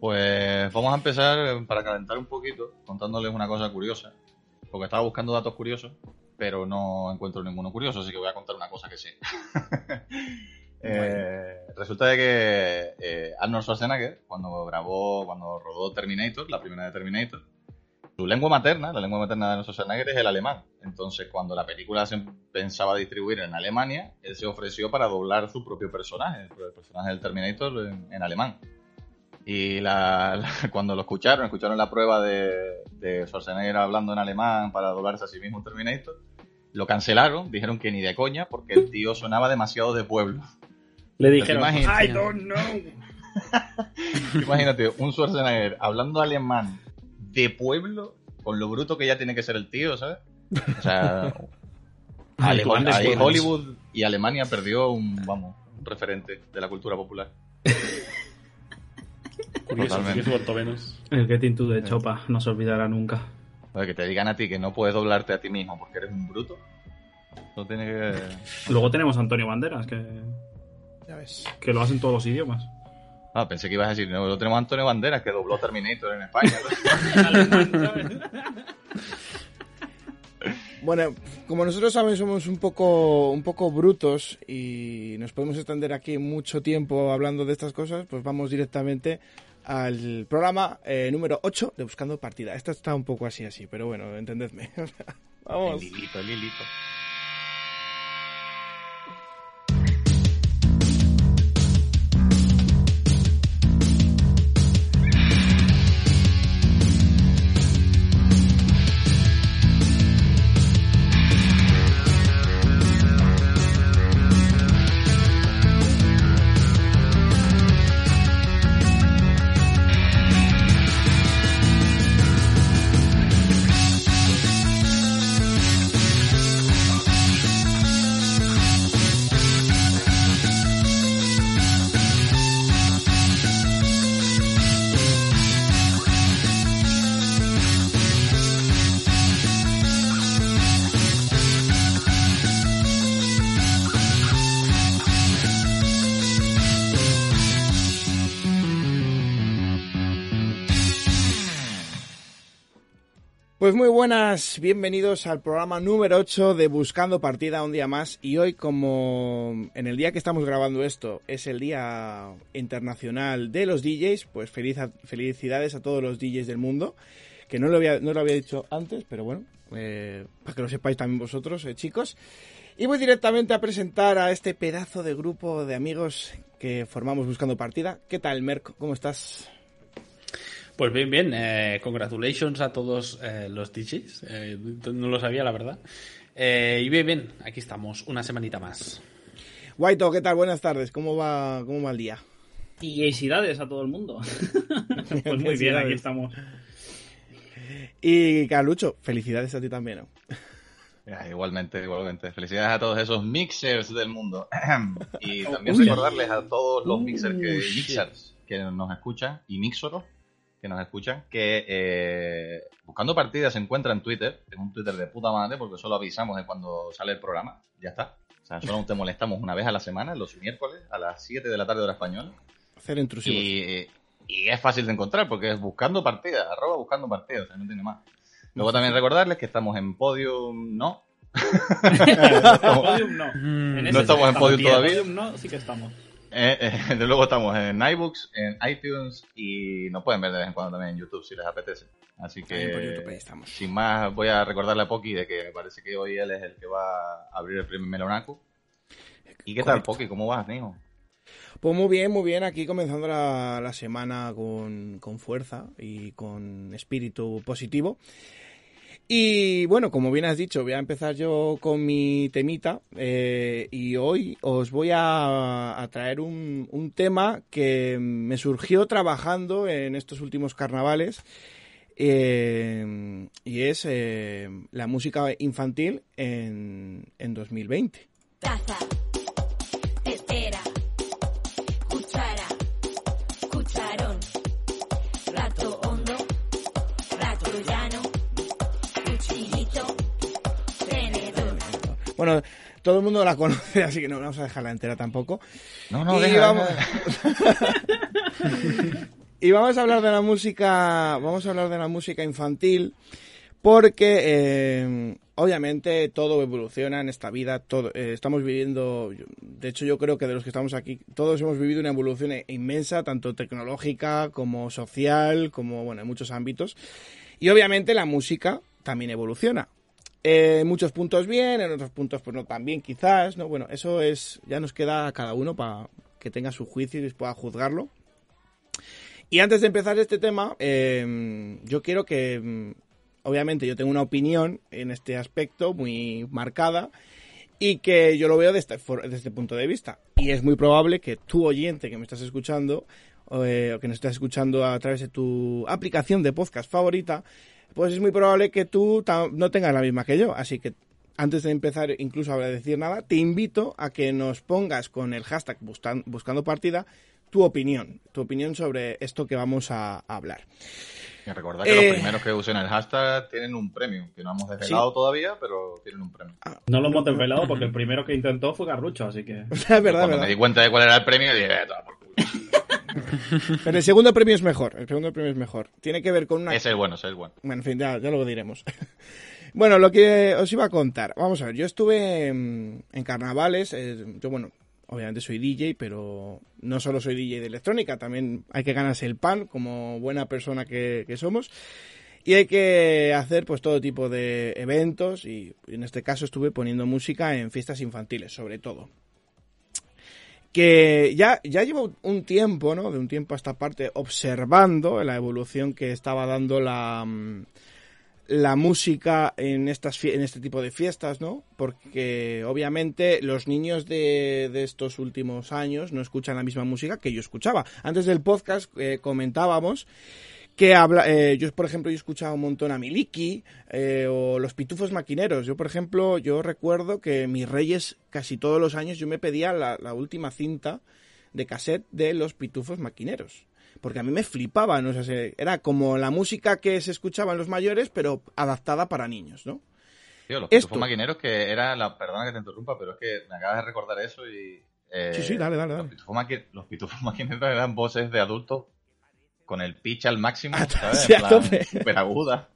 Pues vamos a empezar para calentar un poquito contándoles una cosa curiosa. Porque estaba buscando datos curiosos, pero no encuentro ninguno curioso, así que voy a contar una cosa que sé. Eh, resulta de que eh, Arnold Schwarzenegger, cuando grabó, cuando rodó Terminator, la primera de Terminator, su lengua materna, la lengua materna de Arnold Schwarzenegger es el alemán. Entonces, cuando la película se pensaba distribuir en Alemania, él se ofreció para doblar su propio personaje, el personaje del Terminator en, alemán. Y cuando lo escucharon, escucharon la prueba de, de Schwarzenegger hablando en alemán para doblarse a sí mismo Terminator, lo cancelaron, dijeron que ni de coña, porque el tío sonaba demasiado de pueblo. Le dijeron, I don't know. imagínate, un Schwarzenegger hablando alemán de pueblo, con lo bruto que ya tiene que ser el tío, ¿sabes? O sea, Hollywood y Alemania perdió un, vamos, un referente de la cultura popular. Curioso, El Getting to the Chopa no se olvidará nunca. que te digan a ti que no puedes doblarte a ti mismo porque eres un bruto. No tiene que... Luego tenemos a Antonio Banderas, que que lo hacen todos los idiomas. Ah, pensé que ibas a decir, no, lo tenemos a Antonio Banderas, que dobló Terminator en España. bueno, como nosotros saben, somos un poco, un poco brutos y nos podemos extender aquí mucho tiempo hablando de estas cosas, pues vamos directamente al programa eh, número 8 de Buscando Partida. Esto está un poco así, así, pero bueno, entendedme. vamos. Lilito, Lilito. Bienvenidos al programa número 8 de Buscando Partida un día más y hoy como en el día que estamos grabando esto es el Día Internacional de los DJs, pues feliz felicidades a todos los DJs del mundo, que no lo había, no lo había dicho antes, pero bueno, eh, para que lo sepáis también vosotros, eh, chicos. Y voy directamente a presentar a este pedazo de grupo de amigos que formamos Buscando Partida. ¿Qué tal, Merck? ¿Cómo estás? Pues bien, bien. Eh, congratulations a todos eh, los DJs. Eh, no lo sabía, la verdad. y bien, bien. Aquí estamos, una semanita más. Guaito, ¿qué tal? Buenas tardes. ¿Cómo va, cómo va el día? Y felicidades a todo el mundo. pues muy bien, aquí estamos. Y Carlucho, felicidades a ti también. ¿no? igualmente, igualmente. Felicidades a todos esos mixers del mundo. y también recordarles a todos los mixers que, mixers que nos escuchan y mixoros que nos escuchan, que eh, buscando partidas se encuentra en Twitter, en un Twitter de puta madre, porque solo avisamos de cuando sale el programa, ya está. O sea, solo te molestamos una vez a la semana, los miércoles, a las 7 de la tarde hora española. Hacer intrusivos. Y, y, es fácil de encontrar, porque es buscando partidas, arroba buscando partidas, o sea, no tiene más. Luego también recordarles que estamos en Podium, no. Podium no. no estamos en Podium todavía. Podium no, sí que estamos. Eh, eh, de luego estamos en iBooks, en iTunes y nos pueden ver de vez en cuando también en YouTube si les apetece. Así que, sin más, voy a recordarle a Poki de que me parece que hoy él es el que va a abrir el primer Melonaco. ¿Y qué tal, Poki? ¿Cómo vas, amigo? Pues muy bien, muy bien. Aquí comenzando la, la semana con, con fuerza y con espíritu positivo. Y bueno, como bien has dicho, voy a empezar yo con mi temita eh, y hoy os voy a, traer un, tema que me surgió trabajando en estos últimos carnavales eh, y es eh, la música infantil en, en 2020. Bueno, todo el mundo la conoce, así que no vamos a dejarla entera tampoco. No, no, deja, y vamos a hablar de la música, vamos a hablar de la música infantil, porque eh, obviamente todo evoluciona en esta vida, todo, eh, estamos viviendo, de hecho yo creo que de los que estamos aquí, todos hemos vivido una evolución inmensa, tanto tecnológica como social, como bueno, en muchos ámbitos. Y obviamente la música también evoluciona. Muchos puntos bien, en otros puntos pues no tan bien quizás, ¿no? Bueno, eso es, ya nos queda a cada uno para que tenga su juicio y pueda juzgarlo. Y antes de empezar este tema, eh, yo quiero que obviamente yo tengo una opinión en este aspecto muy marcada y que yo lo veo desde, desde este punto de vista. Y es muy probable que tu oyente que me estás escuchando eh, o que nos estás escuchando a través de tu aplicación de podcast favorita, pues es muy probable que tú no tengas la misma que yo. Así que antes de empezar incluso a decir nada, te invito a que nos pongas con el hashtag buscando partida tu opinión, tu opinión sobre esto que vamos a hablar. Y recordad que los eh, primeros que usen el hashtag tienen un premio, que no hemos desvelado todavía, pero tienen un premio. Ah. No lo hemos desvelado porque el primero que intentó fue Garrucho, así que. es verdad, Cuando me di cuenta de cuál era el premio, dije, eh, por culo. Pero el segundo premio es mejor. El segundo premio es mejor. Tiene que ver con una. Es el bueno, es el bueno. Bueno, en fin, ya, ya lo diremos. bueno, lo que os iba a contar. Vamos a ver, yo estuve en, carnavales. Eh, yo, bueno, obviamente soy DJ, pero no solo soy DJ de electrónica, también hay que ganarse el pan como buena persona que, somos. Y hay que hacer pues todo tipo de eventos y en este caso estuve poniendo música en fiestas infantiles, sobre todo. Que ya, ya llevo un tiempo, ¿no? De un tiempo a esta parte observando la evolución que estaba dando la, mm, la música en, estas, en este tipo de fiestas, ¿no? Porque obviamente los niños de, de estos últimos años no escuchan la misma música que yo escuchaba. Antes del podcast eh, comentábamos que habla, eh, yo por ejemplo yo escuchaba un montón a Miliki eh, o los Pitufos Maquineros. Yo por ejemplo yo recuerdo que mis Reyes casi todos los años yo me pedía la, la última cinta de cassette de los Pitufos Maquineros porque a mí me flipaba, ¿no? era como la música que se escuchaba en los mayores, pero adaptada para niños, ¿no? Tío, los pitufos maquineros que era la... Perdona que te interrumpa, pero es que me acabas de recordar eso y... Eh, sí, sí, dale, dale, dale. Los pitufos, maquineros eran voces de adultos con el pitch al máximo, ¿sabes? Sí, Super aguda.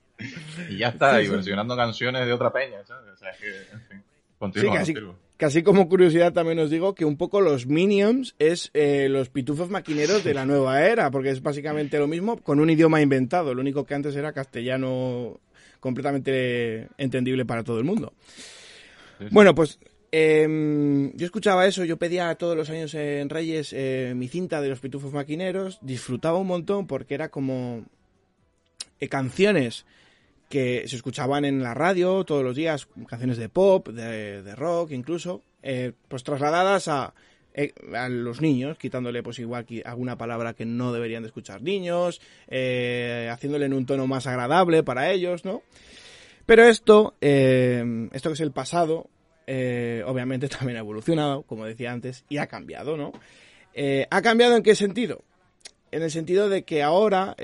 Y ya está, y versionando canciones de otra peña, ¿sabes? O sea, es que, en fin. Continúa, sí, casi como curiosidad también os digo que un poco los Minions es eh, los pitufos maquineros de la nueva era, porque es básicamente lo mismo con un idioma inventado. Lo único que antes era castellano completamente entendible para todo el mundo. Bueno, pues em, yo escuchaba eso, yo pedía todos los años en Reyes eh, mi cinta de los pitufos maquineros, disfrutaba un montón porque era como eh, canciones que se escuchaban en la radio todos los días, canciones de pop, de, rock incluso, eh, pues trasladadas a, a, los niños, quitándole pues igual alguna palabra que no deberían de escuchar niños, haciéndole en un tono más agradable para ellos, ¿no? Pero esto, esto que es el pasado, obviamente también ha evolucionado, como decía antes, y ha cambiado, ¿no? ¿Ha cambiado en qué sentido? En el sentido de que ahora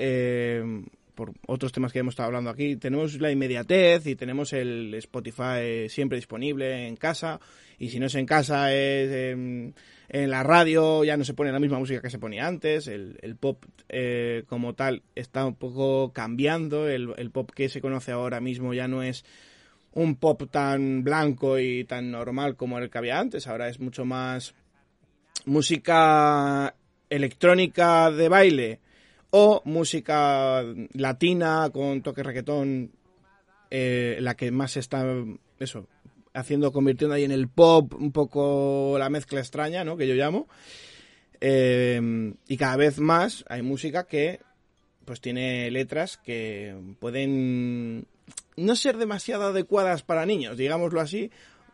por otros temas que hemos estado hablando aquí, tenemos la inmediatez y tenemos el Spotify siempre disponible en casa. Y si no es en casa, es en, la radio, ya no se pone la misma música que se ponía antes. El, pop eh, como tal está un poco cambiando. El pop que se conoce ahora mismo ya no es un pop tan blanco y tan normal como el que había antes. Ahora es mucho más música electrónica de baile o música latina con toque reggaetón, eh, la que más está, eso, haciendo, convirtiendo ahí en el pop un poco la mezcla extraña, ¿no? Que yo llamo. Eh, y cada vez más hay música que pues tiene letras que pueden no ser demasiado adecuadas para niños, digámoslo así,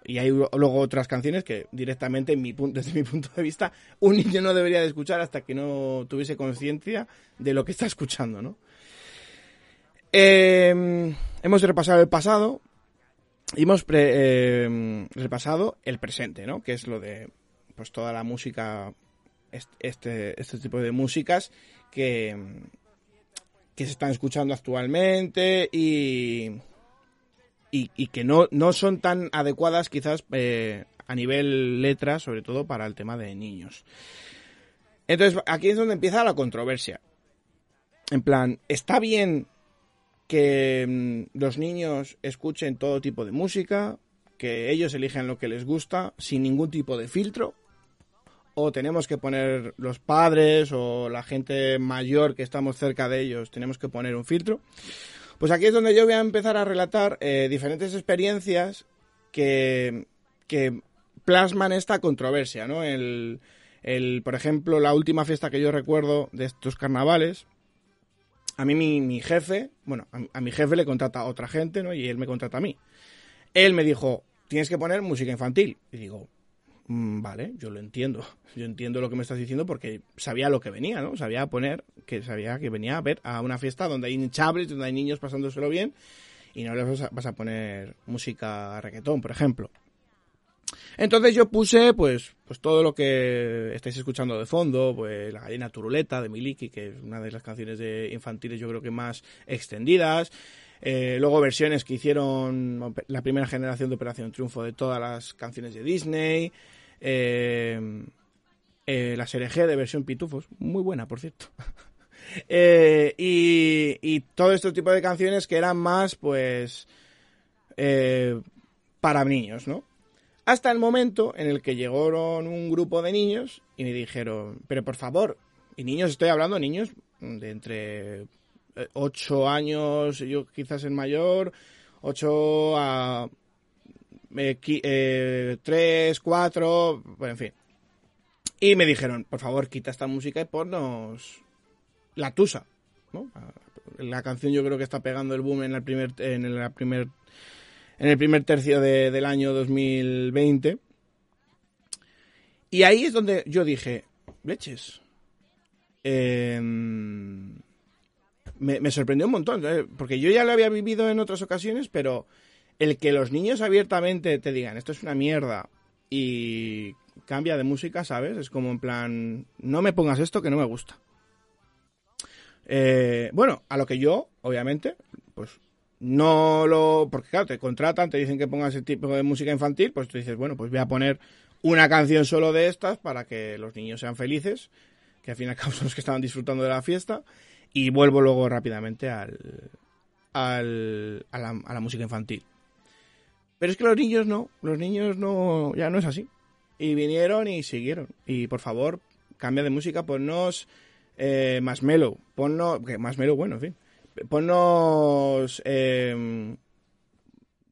y hay luego otras canciones que directamente, en mi, desde mi punto de vista, un niño no debería de escuchar hasta que no tuviese conciencia de lo que está escuchando, ¿no? Em, hemos repasado el pasado y hemos em, repasado el presente, ¿no? Que es lo de pues toda la música, este, este tipo de músicas que, que se están escuchando actualmente y, y, que no, no son tan adecuadas quizás eh, a nivel letra, sobre todo para el tema de niños. Entonces, aquí es donde empieza la controversia. en plan, está bien que mm, los niños escuchen todo tipo de música, que ellos elijan lo que les gusta sin ningún tipo de filtro, o tenemos que poner los padres o la gente mayor que estamos cerca de ellos, tenemos que poner un filtro. Pues aquí es donde yo voy a empezar a relatar eh, diferentes experiencias que, que plasman esta controversia, ¿no? El, el, por ejemplo, la última fiesta que yo recuerdo de estos carnavales, a mí mi, jefe, bueno, a, mi jefe le contrata a otra gente, ¿no? Y él me contrata a mí. Él me dijo, tienes que poner música infantil. Y digo, vale, yo lo entiendo. Yo entiendo lo que me estás diciendo porque sabía lo que venía, ¿no? Sabía poner, que sabía que venía a ver a una fiesta donde hay hinchables, donde hay niños pasándoselo bien y no les vas a, poner música reggaetón, por ejemplo. Entonces yo puse pues, pues todo lo que estáis escuchando de fondo, pues La gallina turuleta de Miliki, que es una de las canciones de infantiles yo creo que más extendidas. Eh, luego versiones que hicieron la primera generación de Operación Triunfo de todas las canciones de Disney. Eh, eh, la serie G de versión Pitufos, muy buena por cierto. y, y, todo este tipo de canciones que eran más pues para niños, ¿no? Hasta el momento en el que llegaron un grupo de niños y me dijeron, pero por favor, y niños, estoy hablando niños de entre 8 eh, años, yo quizás el mayor, 8 a 3, 4, bueno, en fin. Y me dijeron, por favor, quita esta música y ponnos La Tusa. ¿no? La canción yo creo que está pegando el boom en el primer, en la primer en el primer tercio del año 2020. Y ahí es donde yo dije, leches. Em, me, sorprendió un montón, ¿eh? porque yo ya lo había vivido en otras ocasiones, pero el que los niños abiertamente te digan, esto es una mierda, y cambia de música, ¿sabes? Es como en plan, no me pongas esto que no me gusta. Eh, bueno, a lo que yo, obviamente, pues no lo. Porque claro, te contratan, te dicen que pongas ese tipo de música infantil, pues tú dices, bueno, pues voy a poner una canción solo de estas para que los niños sean felices, que al fin y al cabo son los que estaban disfrutando de la fiesta, y vuelvo luego rápidamente al, al, a, la, a la música infantil. Pero es que los niños no, los niños no, ya no es así. Y vinieron y siguieron. Y por favor, cambia de música, ponnos eh, más mellow, ponnos, más mellow, bueno, en fin ponnos em,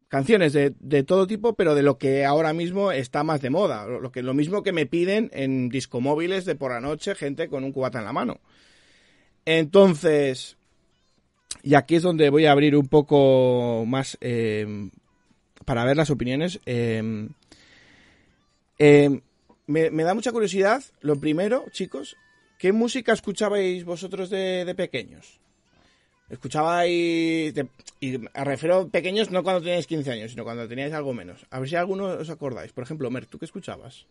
canciones de, todo tipo, pero de lo que ahora mismo está más de moda. Lo, que, lo mismo que me piden en discomóviles de por la noche, gente con un cubata en la mano. Entonces, y aquí es donde voy a abrir un poco más em, para ver las opiniones. Em, me, da mucha curiosidad, lo primero, chicos, ¿qué música escuchabais vosotros de pequeños? Escuchaba y, y me refiero pequeños no cuando teníais 15 años, sino cuando teníais algo menos. A ver si alguno os acordáis. Por ejemplo, Mer, ¿tú qué escuchabas?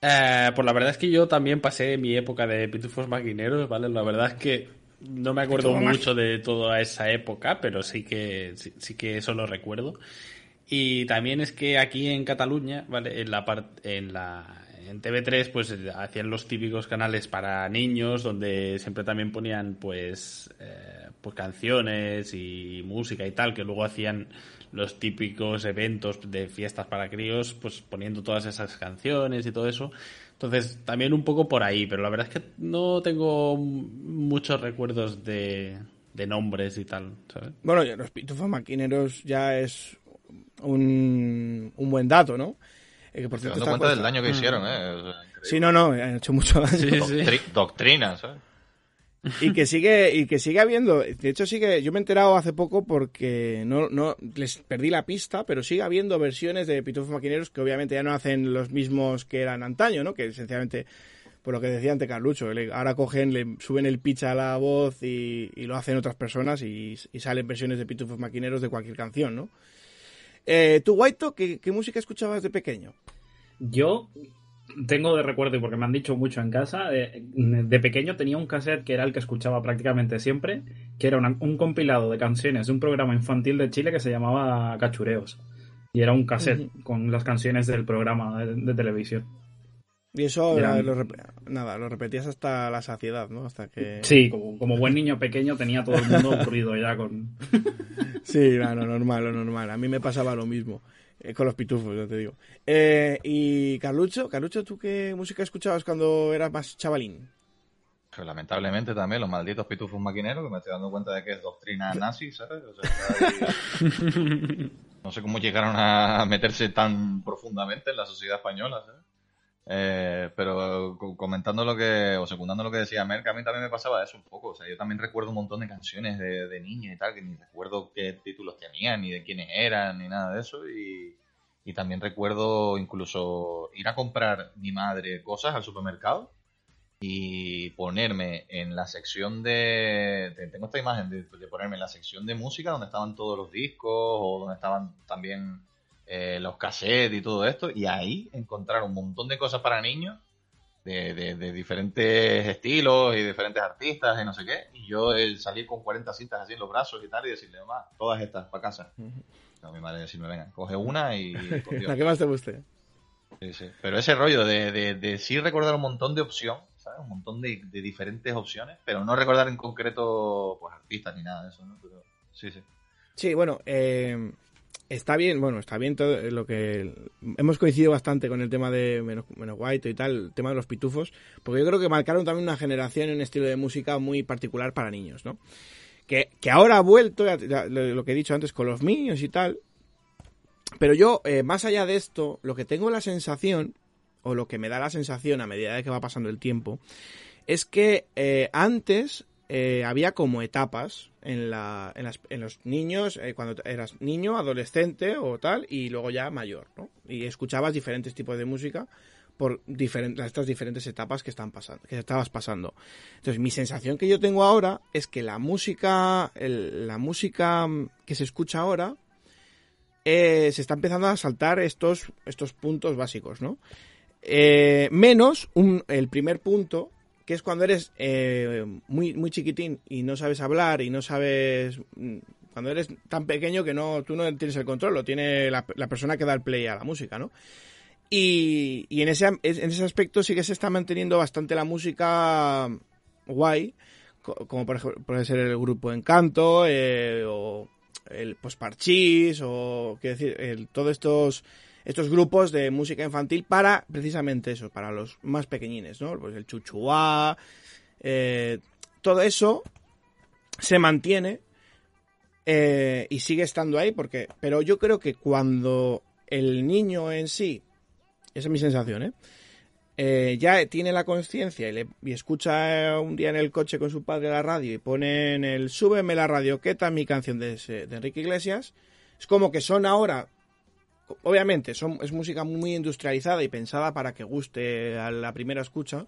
Eh, pues la verdad es que yo también pasé mi época de pitufos maquineros, ¿vale? La verdad es que no me acuerdo mucho de toda esa época, pero sí que, sí, que eso lo recuerdo. Y también es que aquí en Cataluña, ¿vale? En la, parte en la, en TV3 pues hacían los típicos canales para niños donde siempre también ponían pues, eh, pues canciones y música y tal que luego hacían los típicos eventos de fiestas para críos pues poniendo todas esas canciones y todo eso entonces también un poco por ahí pero la verdad es que no tengo muchos recuerdos de, de nombres y tal ¿sabes? bueno los pitufos maquineros ya es un, un buen dato no eh, por cierto, cuenta del daño que mm. hicieron, ¿eh? sí, no, no, han hecho mucho daño. doctrinas, ¿eh? Y que sigue y que sigue habiendo de hecho sigue yo me he enterado hace poco porque no no les perdí la pista pero sigue habiendo versiones de pitufos maquineros que obviamente ya no hacen los mismos que eran antaño no que esencialmente por lo que decía ante Carlucho ahora cogen le suben el pitch a la voz y, lo hacen otras personas y, salen versiones de pitufos maquineros de cualquier canción no eh, ¿Tú, Guaito, ¿qué, música escuchabas de pequeño? Yo tengo de recuerdo, porque me han dicho mucho en casa, de, pequeño tenía un cassette que era el que escuchaba prácticamente siempre, que era un compilado de canciones de un programa infantil de Chile que se llamaba Cachureos. Y era un cassette con las canciones del programa de, televisión. Y eso Ya. lo nada, lo repetías hasta la saciedad, ¿no? Hasta que Sí, como, como buen niño pequeño tenía todo el mundo aburrido ya con... Sí, no, lo normal, lo normal. A mí me pasaba lo mismo. Eh, con los pitufos, ya te digo. Eh, y Carlucho, Carlucho, ¿tú qué música escuchabas cuando eras más chavalín? Pero lamentablemente también los malditos pitufos maquineros, que me estoy dando cuenta de que es doctrina nazi, ¿sabes? O sea, ahí- no sé cómo llegaron a meterse tan profundamente en la sociedad española, ¿sabes? Eh, pero co- comentando lo que, o secundando lo que decía Merck, a mí también me pasaba eso un poco. O sea, yo también recuerdo un montón de canciones de, de niña y tal, que ni recuerdo qué títulos tenían, ni de quiénes eran, ni nada de eso. Y, y también recuerdo incluso ir a comprar mi madre cosas al supermercado y ponerme en la sección de, tengo esta imagen de ponerme en la sección de música donde estaban todos los discos o donde estaban también eh, los cassettes y todo esto y ahí encontrar un montón de cosas para niños de, de- de diferentes estilos y diferentes artistas y no sé qué y yo el salir con 40 cintas así en los brazos y tal y decirle mamá todas estas para casa no, mi madre decirme venga coge una y por Dios". La que más te guste. Sí, sí. Pero ese rollo de, de, de sí recordar un montón de opción, ¿sabes? Un montón de, de diferentes opciones, pero no recordar en concreto pues artistas ni nada de eso, ¿no? Pero, sí, sí. Sí, bueno, eh, está bien, bueno, está bien todo lo que... Hemos coincidido bastante con el tema de Menos, Menos White y tal, el tema de los pitufos, porque yo creo que marcaron también una generación y un estilo de música muy particular para niños, ¿no? Que, que ahora ha vuelto, lo, que he dicho antes, con los Minions y tal, pero yo, eh, más allá de esto, lo que tengo la sensación, o lo que me da la sensación a medida de que va pasando el tiempo, es que eh, antes eh, había como etapas en, la, en, las- en los niños, eh, cuando eras niño, adolescente o tal, y luego ya mayor, ¿no? Y escuchabas diferentes tipos de música por diferentes, estas diferentes etapas que están pasando, que estabas pasando. Entonces, mi sensación que yo tengo ahora es que la música, el- la música que se escucha ahora, eh, se está empezando a saltar estos, estos puntos básicos, ¿no? Menos un- el primer punto, que es cuando eres eh, muy, muy chiquitín y no sabes hablar y no sabes... mm, Cuando eres tan pequeño que no, tú no tienes el control, lo tiene la, persona que da el play a la música, ¿no? Y, y en, ese, en ese aspecto sí que se está manteniendo bastante la música guay, co- como por ejemplo puede ser el grupo Encanto, eh, o el pues Parchís, o quiero decir, el- todos estos estos grupos de música infantil para precisamente eso, para los más pequeñines, ¿no? Pues el chuchuá, eh, todo eso se mantiene eh, y sigue estando ahí, porque, pero yo creo que cuando el niño en sí, esa es mi sensación, ¿eh? Eh, ya tiene la conciencia y, y escucha un día en el coche con su padre la radio y pone en el súbeme la radioqueta mi canción de, ese- de Enrique Iglesias, es como que son ahora, obviamente son, es música muy industrializada y pensada para que guste a la primera escucha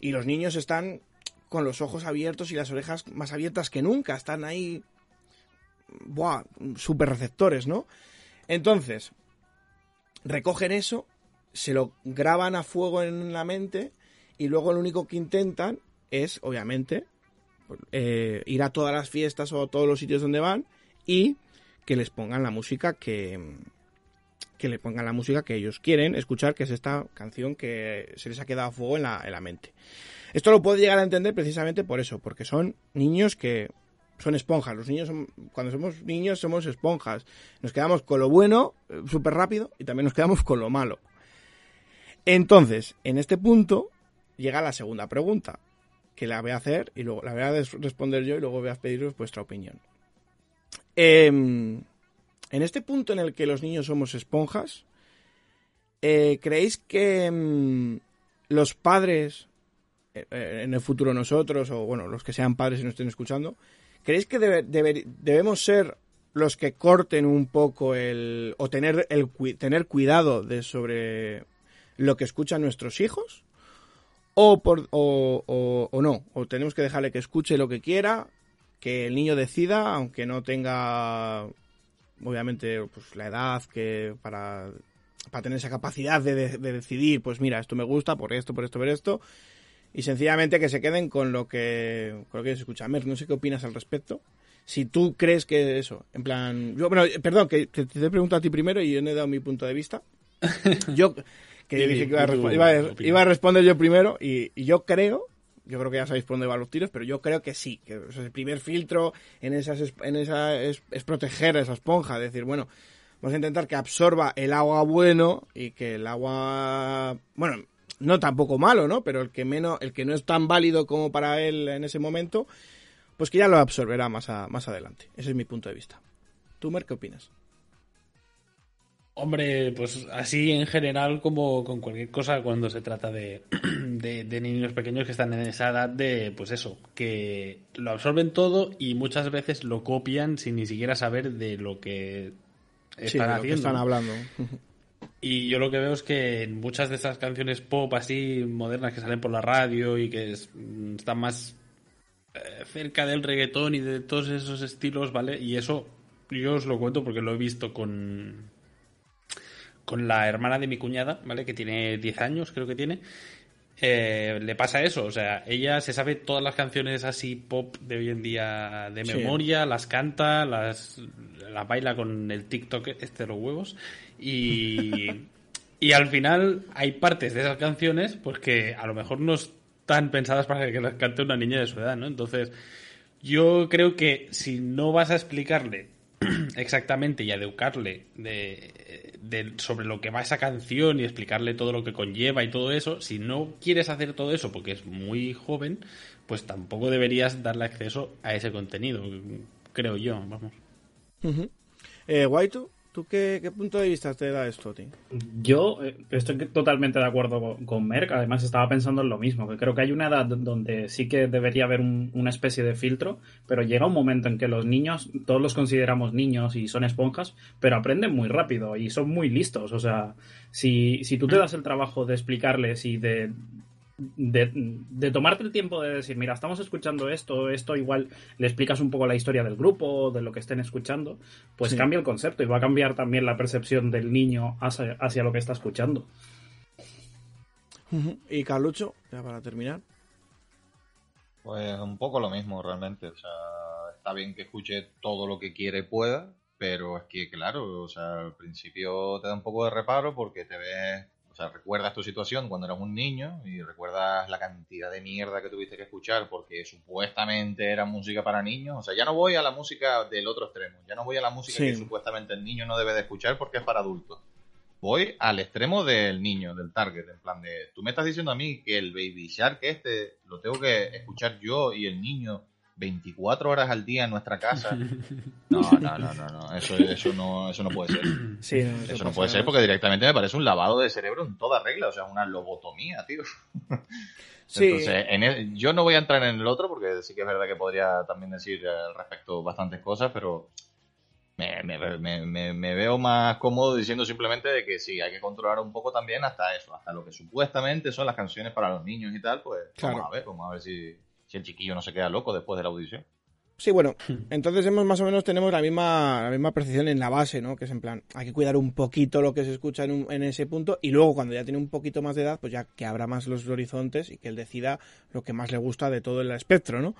y los niños están con los ojos abiertos y las orejas más abiertas que nunca, están ahí, buah, súper receptores, ¿no? Entonces, recogen eso, se lo graban a fuego en la mente y luego lo único que intentan es, obviamente, eh, ir a todas las fiestas o a todos los sitios donde van y que les pongan la música que que le pongan la música que ellos quieren escuchar, que es esta canción que se les ha quedado a fuego en la, en la mente. Esto lo puedo llegar a entender precisamente por eso, porque son niños que son esponjas. Los niños, son- cuando somos niños, somos esponjas. Nos quedamos con lo bueno eh, súper rápido y también nos quedamos con lo malo. Entonces, en este punto llega la segunda pregunta, que la voy a hacer y luego la voy a responder yo y luego voy a pediros vuestra opinión. Em, en este punto en el que los niños somos esponjas, eh, ¿creéis que em, los padres, eh, eh, en el futuro nosotros, o bueno, los que sean padres y nos estén escuchando, ¿creéis que debe- debe- debemos ser los que corten un poco el. o tener, el, tener cuidado de sobre lo que escuchan nuestros hijos? O, por, o- o no, o tenemos que dejarle que escuche lo que quiera, que el niño decida, aunque no tenga, obviamente, pues la edad que para, para tener esa capacidad de, de- de decidir, pues mira, esto me gusta por esto, por esto, por esto, y sencillamente que se queden con lo que, con lo que se escucha. Mer, no sé qué opinas al respecto. Si tú crees que eso, en plan, yo, bueno, eh, perdón, que, que te pregunto a ti primero y yo no he dado mi punto de vista. Yo que dije que iba a, responder yo primero y, yo creo, yo creo que ya sabéis por dónde van los tiros, pero yo creo que sí, que el primer filtro en, esas, en esa es, es proteger esa esponja, decir, bueno, vamos a intentar que absorba el agua bueno y que el agua, bueno, no tampoco malo, ¿no? Pero el que menos, el que no es tan válido como para él en ese momento, pues que ya lo absorberá más, más adelante. Ese es mi punto de vista. ¿Tú, Mer, qué opinas? Hombre, pues así en general como con cualquier cosa cuando se trata de, de, niños pequeños que están en esa edad de, pues eso, que lo absorben todo y muchas veces lo copian sin ni siquiera saber de lo que están haciendo. están hablando. Y yo lo que veo es que en muchas de esas canciones pop así modernas que salen por la radio y que están más eh, cerca del reggaetón y de todos esos estilos, ¿vale? Y eso yo os lo cuento porque lo he visto con con la hermana de mi cuñada, ¿vale? Que tiene 10 años, creo que tiene. Eh, le pasa eso, o sea, ella se sabe todas las canciones así pop de hoy en día de memoria, las canta, las, las baila con el TikTok este de los huevos y, y al final hay partes de esas canciones pues que a lo mejor no están pensadas para que las cante una niña de su edad, ¿no? Entonces, yo creo que si no vas a explicarle exactamente y a educarle de, sobre lo que va esa canción y explicarle todo lo que conlleva y todo eso, si no quieres hacer todo eso porque es muy joven, pues tampoco deberías darle acceso a ese contenido, creo yo, vamos. eh, ¿Tú qué, punto de vista te da esto, tío? Yo eh, estoy totalmente de acuerdo con, Merck. Además, estaba pensando en lo mismo. Que creo que hay una edad donde sí que debería haber una especie de filtro, pero llega un momento en que los niños, todos los consideramos niños y son esponjas, pero aprenden muy rápido y son muy listos. O sea, si, si tú te das el trabajo de explicarles y de de, tomarte el tiempo de decir, mira, estamos escuchando esto, esto igual le explicas un poco la historia del grupo, de lo que estén escuchando, pues cambia el concepto y va a cambiar también la percepción del niño hacia, lo que está escuchando. Y Carlucho, ya para terminar. Pues un poco lo mismo realmente, o sea, está bien que escuche todo lo que quiere y pueda, pero es que claro, o sea, al principio te da un poco de reparo porque te ves sea, recuerdas tu situación cuando eras un niño y recuerdas la cantidad de mierda que tuviste que escuchar porque supuestamente era música para niños. O sea, ya no voy a la música del otro extremo, ya no voy a la música que supuestamente el niño no debe de escuchar porque es para adultos. Voy al extremo del niño, del target, en plan de, tú me estás diciendo a mí que el Baby Shark este lo tengo que escuchar yo y el niño 24 horas al día en nuestra casa. No, no, no, no, no. Eso, eso, no, eso no puede ser. Sí, eso, no puede ser porque directamente me parece un lavado de cerebro en toda regla, o sea, una lobotomía, tío. Sí. Entonces, en yo no voy a entrar en el otro porque sí que es verdad que podría también decir al respecto bastantes cosas, pero me, me, me, me, veo más cómodo diciendo simplemente de que sí, hay que controlar un poco también hasta eso, hasta lo que supuestamente son las canciones para los niños y tal, pues vamos a ver, vamos a ver si, si el chiquillo no se queda loco después de la audición. Sí, bueno, entonces hemos más o menos tenemos la misma, la misma percepción en la base, ¿no? Que es en plan, hay que cuidar un poquito lo que se escucha en, en, ese punto y luego cuando ya tiene un poquito más de edad, pues ya que abra más los horizontes y que él decida lo que más le gusta de todo el espectro, ¿no?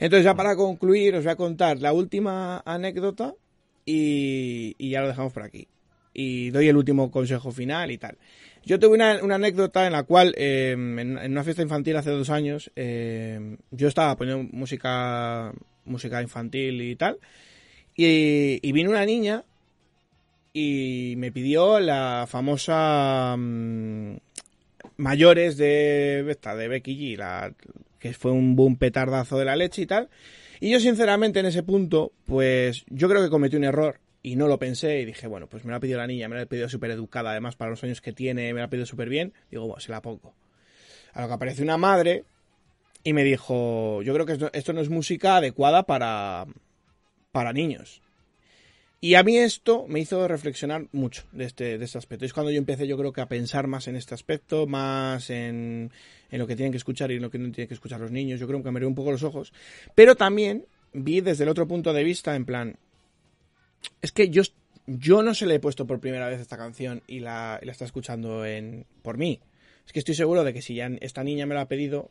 Entonces ya para concluir os voy a contar la última anécdota y, y ya lo dejamos por aquí. Y doy el último consejo final y tal. Yo tuve una, anécdota en la cual, em, en, una fiesta infantil hace dos años, em, yo estaba poniendo música, música infantil y tal, y, vino una niña y me pidió la famosa mm, mayores de esta, de Becky G, la, que fue un boom petardazo de la leche y tal. Y yo sinceramente en ese punto, pues yo creo que cometí un error y no lo pensé y dije, bueno, pues me la ha pedido la niña, me la ha pedido súper educada, además para los años que tiene, me la ha pedido súper bien, digo, bueno, se la pongo. A lo que aparece una madre y me dijo, yo creo que esto no es música adecuada para, para niños. Y a mí esto me hizo reflexionar mucho de este, de este aspecto. Es cuando yo empecé, yo creo que a pensar más en este aspecto, más en, en lo que tienen que escuchar y en lo que no tienen que escuchar los niños. Yo creo que me abrió un poco los ojos. Pero también vi desde el otro punto de vista, en plan, es que yo, yo no se le he puesto por primera vez esta canción y la, está escuchando en, por mí. Es que estoy seguro de que si ya esta niña me la ha pedido,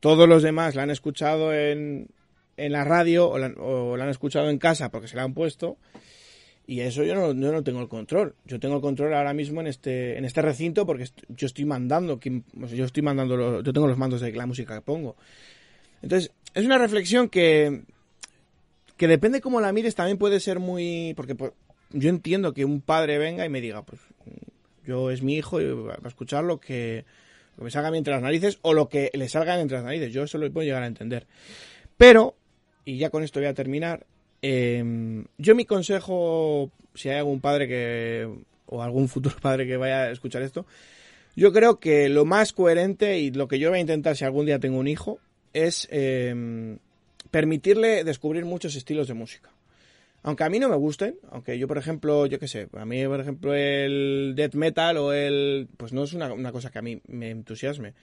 todos los demás la han escuchado en, en la radio o la, han escuchado en casa porque se la han puesto. Y eso yo no, yo no tengo el control. Yo tengo el control ahora mismo en este, en este recinto porque yo estoy mandando, yo estoy mandando, yo tengo los mandos de la música que pongo. Entonces, es una reflexión que, que depende cómo la mires, también puede ser muy, porque pues, yo entiendo que un padre venga y me diga, pues yo es mi hijo y va a escuchar lo que, lo que me salga entre las narices o lo que le salga entre las narices. Yo eso lo puedo llegar a entender. Pero, y ya con esto voy a terminar, eh, yo mi consejo, si hay algún padre que, o algún futuro padre que vaya a escuchar esto, yo creo que lo más coherente y lo que yo voy a intentar si algún día tengo un hijo es eh, permitirle descubrir muchos estilos de música. Aunque a mí no me gusten, aunque yo, por ejemplo, yo qué sé, a mí, por ejemplo, el death metal o el... pues no es una, cosa que a mí me entusiasme.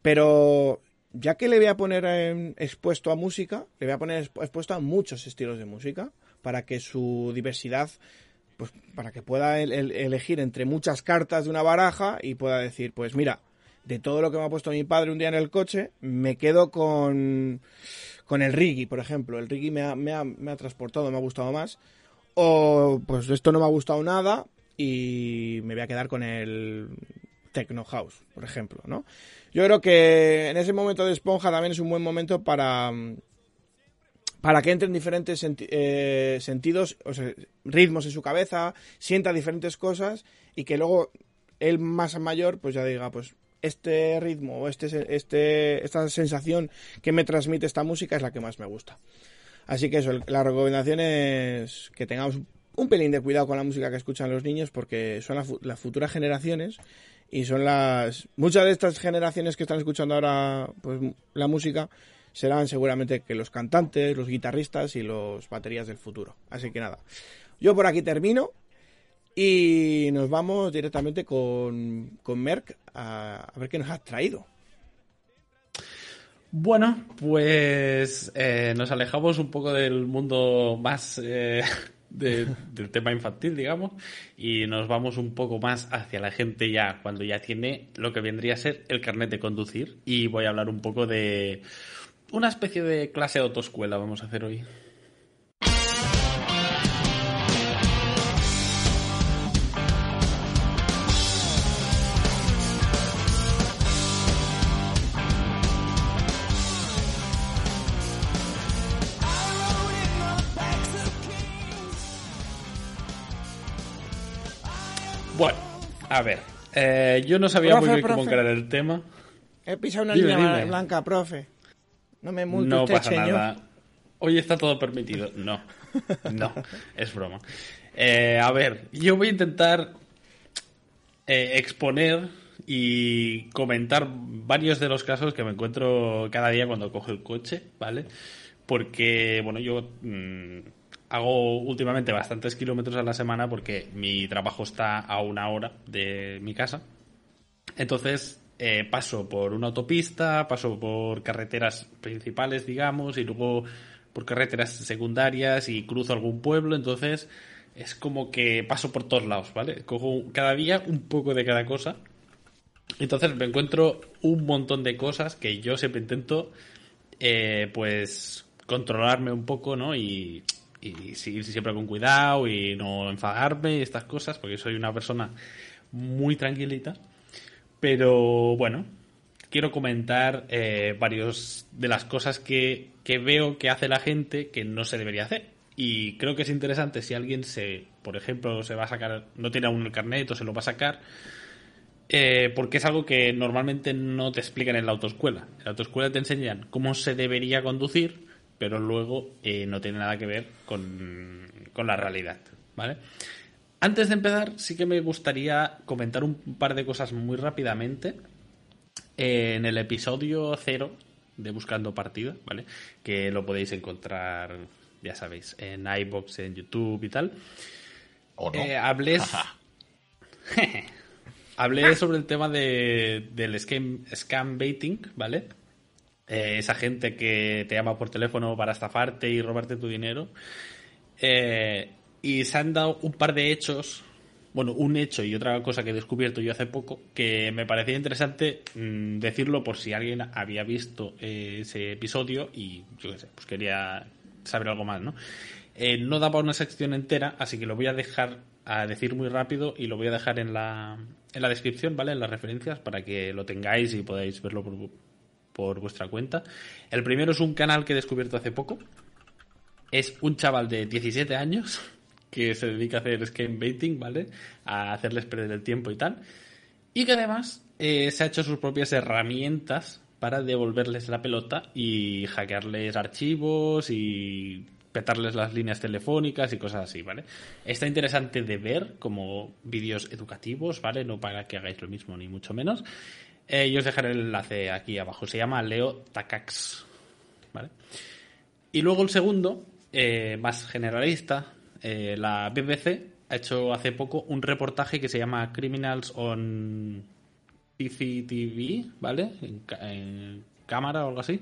Pero ya que le voy a poner expuesto a música, le voy a poner expuesto a muchos estilos de música para que su diversidad, pues para que pueda elegir entre muchas cartas de una baraja y pueda decir, pues mira, de todo lo que me ha puesto mi padre un día en el coche, me quedo con, con el reggae, por ejemplo. El reggae me ha, me, ha, me ha transportado, me ha gustado más. O pues esto no me ha gustado nada y me voy a quedar con el techno house, por ejemplo, ¿no? Yo creo que en ese momento de esponja también es un buen momento para para que entren diferentes eh, sentidos, o ritmos en su cabeza, sienta diferentes cosas y que luego él más mayor pues ya diga, pues este ritmo este, este, esta sensación que me transmite esta música es la que más me gusta. Así que eso, la recomendación es que tengamos un pelín de cuidado con la música que escuchan los niños porque son las futuras generaciones y son las muchas de estas generaciones que están escuchando ahora pues la música serán seguramente que los cantantes, los guitarristas y los baterías del futuro. Así que nada, yo por aquí termino y nos vamos directamente con, con Merck a, ver qué nos ha traído. Bueno, pues eh, nos alejamos un poco del mundo más eh, del tema infantil, digamos, y nos vamos un poco más hacia la gente ya cuando ya tiene lo que vendría a ser el carnet de conducir. Y voy a hablar un poco de una especie de clase autoescuela, vamos a hacer hoy. A ver. Eh, yo no sabía muy bien cómo crear el tema. He pisado una línea blanca, profe. No me multe No pasa nada. Hoy está todo permitido. No, no, es broma. Eh, a ver, yo voy a intentar eh, exponer y comentar varios de los casos que me encuentro cada día cuando cojo el coche, ¿vale? Porque, bueno, yo mm, hago últimamente bastantes kilómetros a la semana porque mi trabajo está a una hora de mi casa. Entonces eh, paso por una autopista, paso por carreteras principales, digamos, y luego por carreteras secundarias y cruzo algún pueblo. Entonces es como que paso por todos lados, ¿vale? Cojo cada día un poco de cada cosa. Entonces me encuentro un montón de cosas que yo siempre intento, eh, pues, controlarme un poco, ¿no? Y y seguir siempre con cuidado y no enfadarme y estas cosas, porque soy una persona muy tranquilita. Pero bueno, quiero comentar eh, varios de las cosas que, que veo que hace la gente que no se debería hacer. Y creo que es interesante si alguien se, por ejemplo, se va a sacar, no tiene aún el carnet o se lo va a sacar, eh, porque es algo que normalmente no te explican en la autoescuela. En la autoescuela te enseñan cómo se debería conducir, pero luego eh, no tiene nada que ver con, la realidad, ¿vale? Antes de empezar, sí que me gustaría comentar un par de cosas muy rápidamente. en el episodio cero de Buscando Partida, ¿vale? Que lo podéis encontrar, ya sabéis, en iBox, en YouTube y tal. ¿O no? Eh, hablé, hablé sobre el tema de, del scam, scam baiting, ¿vale? Eh, esa gente que te llama por teléfono para estafarte y robarte tu dinero. Eh, y se han dado un par de hechos, bueno, un hecho y otra cosa que he descubierto yo hace poco, que me parecía interesante mm, decirlo por si alguien había visto eh, ese episodio y yo qué sé, pues quería saber algo más, ¿no? No da para una sección entera, así que lo voy a dejar a decir muy rápido y lo voy a dejar en la, en la descripción, ¿vale? En las referencias para que lo tengáis y podáis verlo por, por vuestra cuenta. El primero es un canal que he descubierto hace poco. Es un chaval de 17 años que se dedica a hacer baiting, ¿vale? A hacerles perder el tiempo y tal. Y que además eh, se ha hecho sus propias herramientas para devolverles la pelota y hackearles archivos y petarles las líneas telefónicas y cosas así, ¿vale? Está interesante de ver como vídeos educativos, ¿vale? No para que hagáis lo mismo ni mucho menos. Eh, yo os dejaré el enlace aquí abajo. Se llama Leo Takax, ¿vale? Y luego el segundo, eh, más generalista, eh, la BBC ha hecho hace poco un reportaje que se llama Criminals on CCTV, ¿vale? En, cámara o algo así.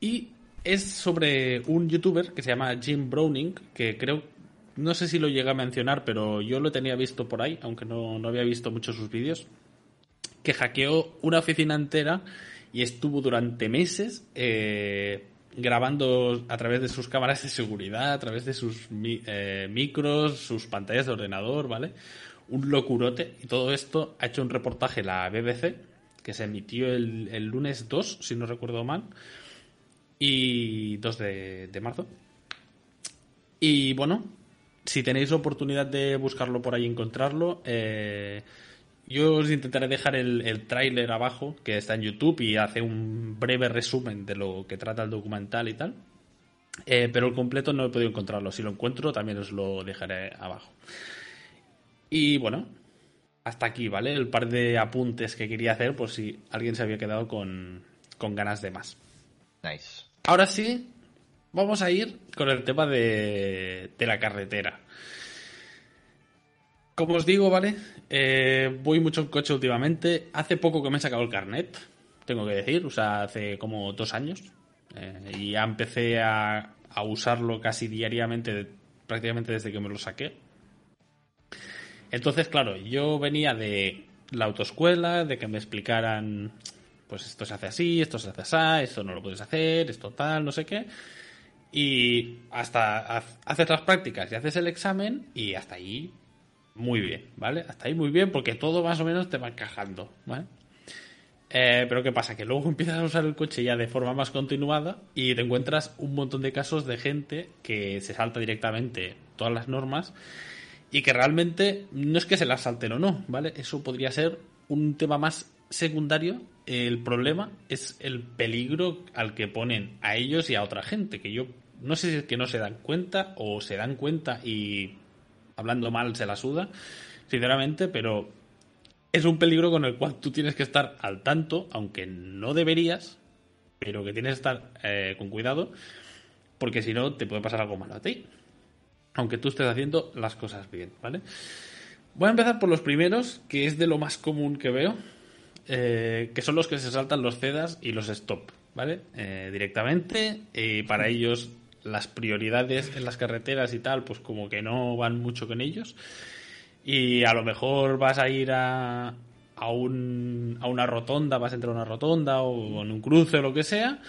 Y es sobre un youtuber que se llama Jim Browning, que creo, no sé si lo llega a mencionar, pero yo lo tenía visto por ahí, aunque no, había visto muchos sus vídeos, que hackeó una oficina entera y estuvo durante meses eh, grabando a través de sus cámaras de seguridad, a través de sus eh, micros, sus pantallas de ordenador, ¿vale? Un locurote. Y todo esto ha hecho un reportaje la BBC, que se emitió el, lunes 2, si no recuerdo mal, y 2 de, marzo. Y bueno, si tenéis oportunidad de buscarlo por ahí y encontrarlo, eh, yo os intentaré dejar el, el tráiler abajo, que está en YouTube y hace un breve resumen de lo que trata el documental y tal. Eh, pero el completo no he podido encontrarlo. Si lo encuentro, también os lo dejaré abajo. Y bueno, hasta aquí, ¿vale? El par de apuntes que quería hacer por si alguien se había quedado con, con ganas de más. Nice. Ahora sí, vamos a ir con el tema de, de la carretera. Como os digo, ¿vale? Eh, voy mucho en coche últimamente. Hace poco que me he sacado el carnet, tengo que decir, o sea, hace como dos años. Eh, y ya empecé a, usarlo casi diariamente, prácticamente desde que me lo saqué. Entonces, claro, yo venía de la autoescuela, de que me explicaran, pues esto se hace así, esto se hace así, esto no lo puedes hacer, esto tal, no sé qué. Y hasta haces las prácticas y haces el examen y hasta ahí muy bien, ¿vale? Hasta ahí muy bien porque todo más o menos te va encajando, ¿vale? Eh, pero ¿qué pasa? Que luego empiezas a usar el coche ya de forma más continuada y te encuentras un montón de casos de gente que se salta directamente todas las normas y que realmente no es que se las salten o no, ¿vale? Eso podría ser un tema más secundario. El problema es el peligro al que ponen a ellos y a otra gente, que yo no sé si es que no se dan cuenta o se dan cuenta y hablando mal se la suda, sinceramente, pero es un peligro con el cual tú tienes que estar al tanto, aunque no deberías, pero que tienes que estar eh, con cuidado, porque si no te puede pasar algo malo a ti, aunque tú estés haciendo las cosas bien, ¿vale? Voy a empezar por los primeros, que es de lo más común que veo, eh, que son los que se saltan los CEDAS y los stop, ¿vale? Eh, directamente, y para ellos las prioridades en las carreteras y tal, pues como que no van mucho con ellos. Y a lo mejor vas a ir a, a, un, a una rotonda, vas a entrar a una rotonda o en un cruce o lo que sea,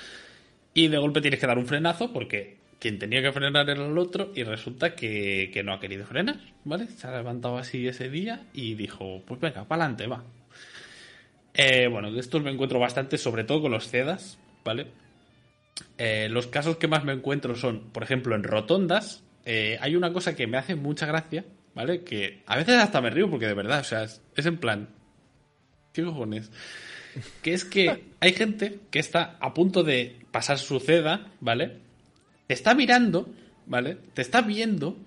y de golpe tienes que dar un frenazo porque quien tenía que frenar era el otro y resulta que, no ha querido frenar, ¿vale? Se ha levantado así ese día y dijo, pues venga, para adelante, va. Eh, bueno, de estos me encuentro bastante, sobre todo con los CEDAS, ¿vale? Eh, los casos que más me encuentro son, por ejemplo, en rotondas. Eh, hay una cosa que me hace mucha gracia, ¿vale? Que a veces hasta me río porque de verdad, o sea, es, en plan. ¿Qué cojones? Que es que hay gente que está a punto de pasar su ceda, ¿vale? Te está mirando, ¿vale? Te está viendo.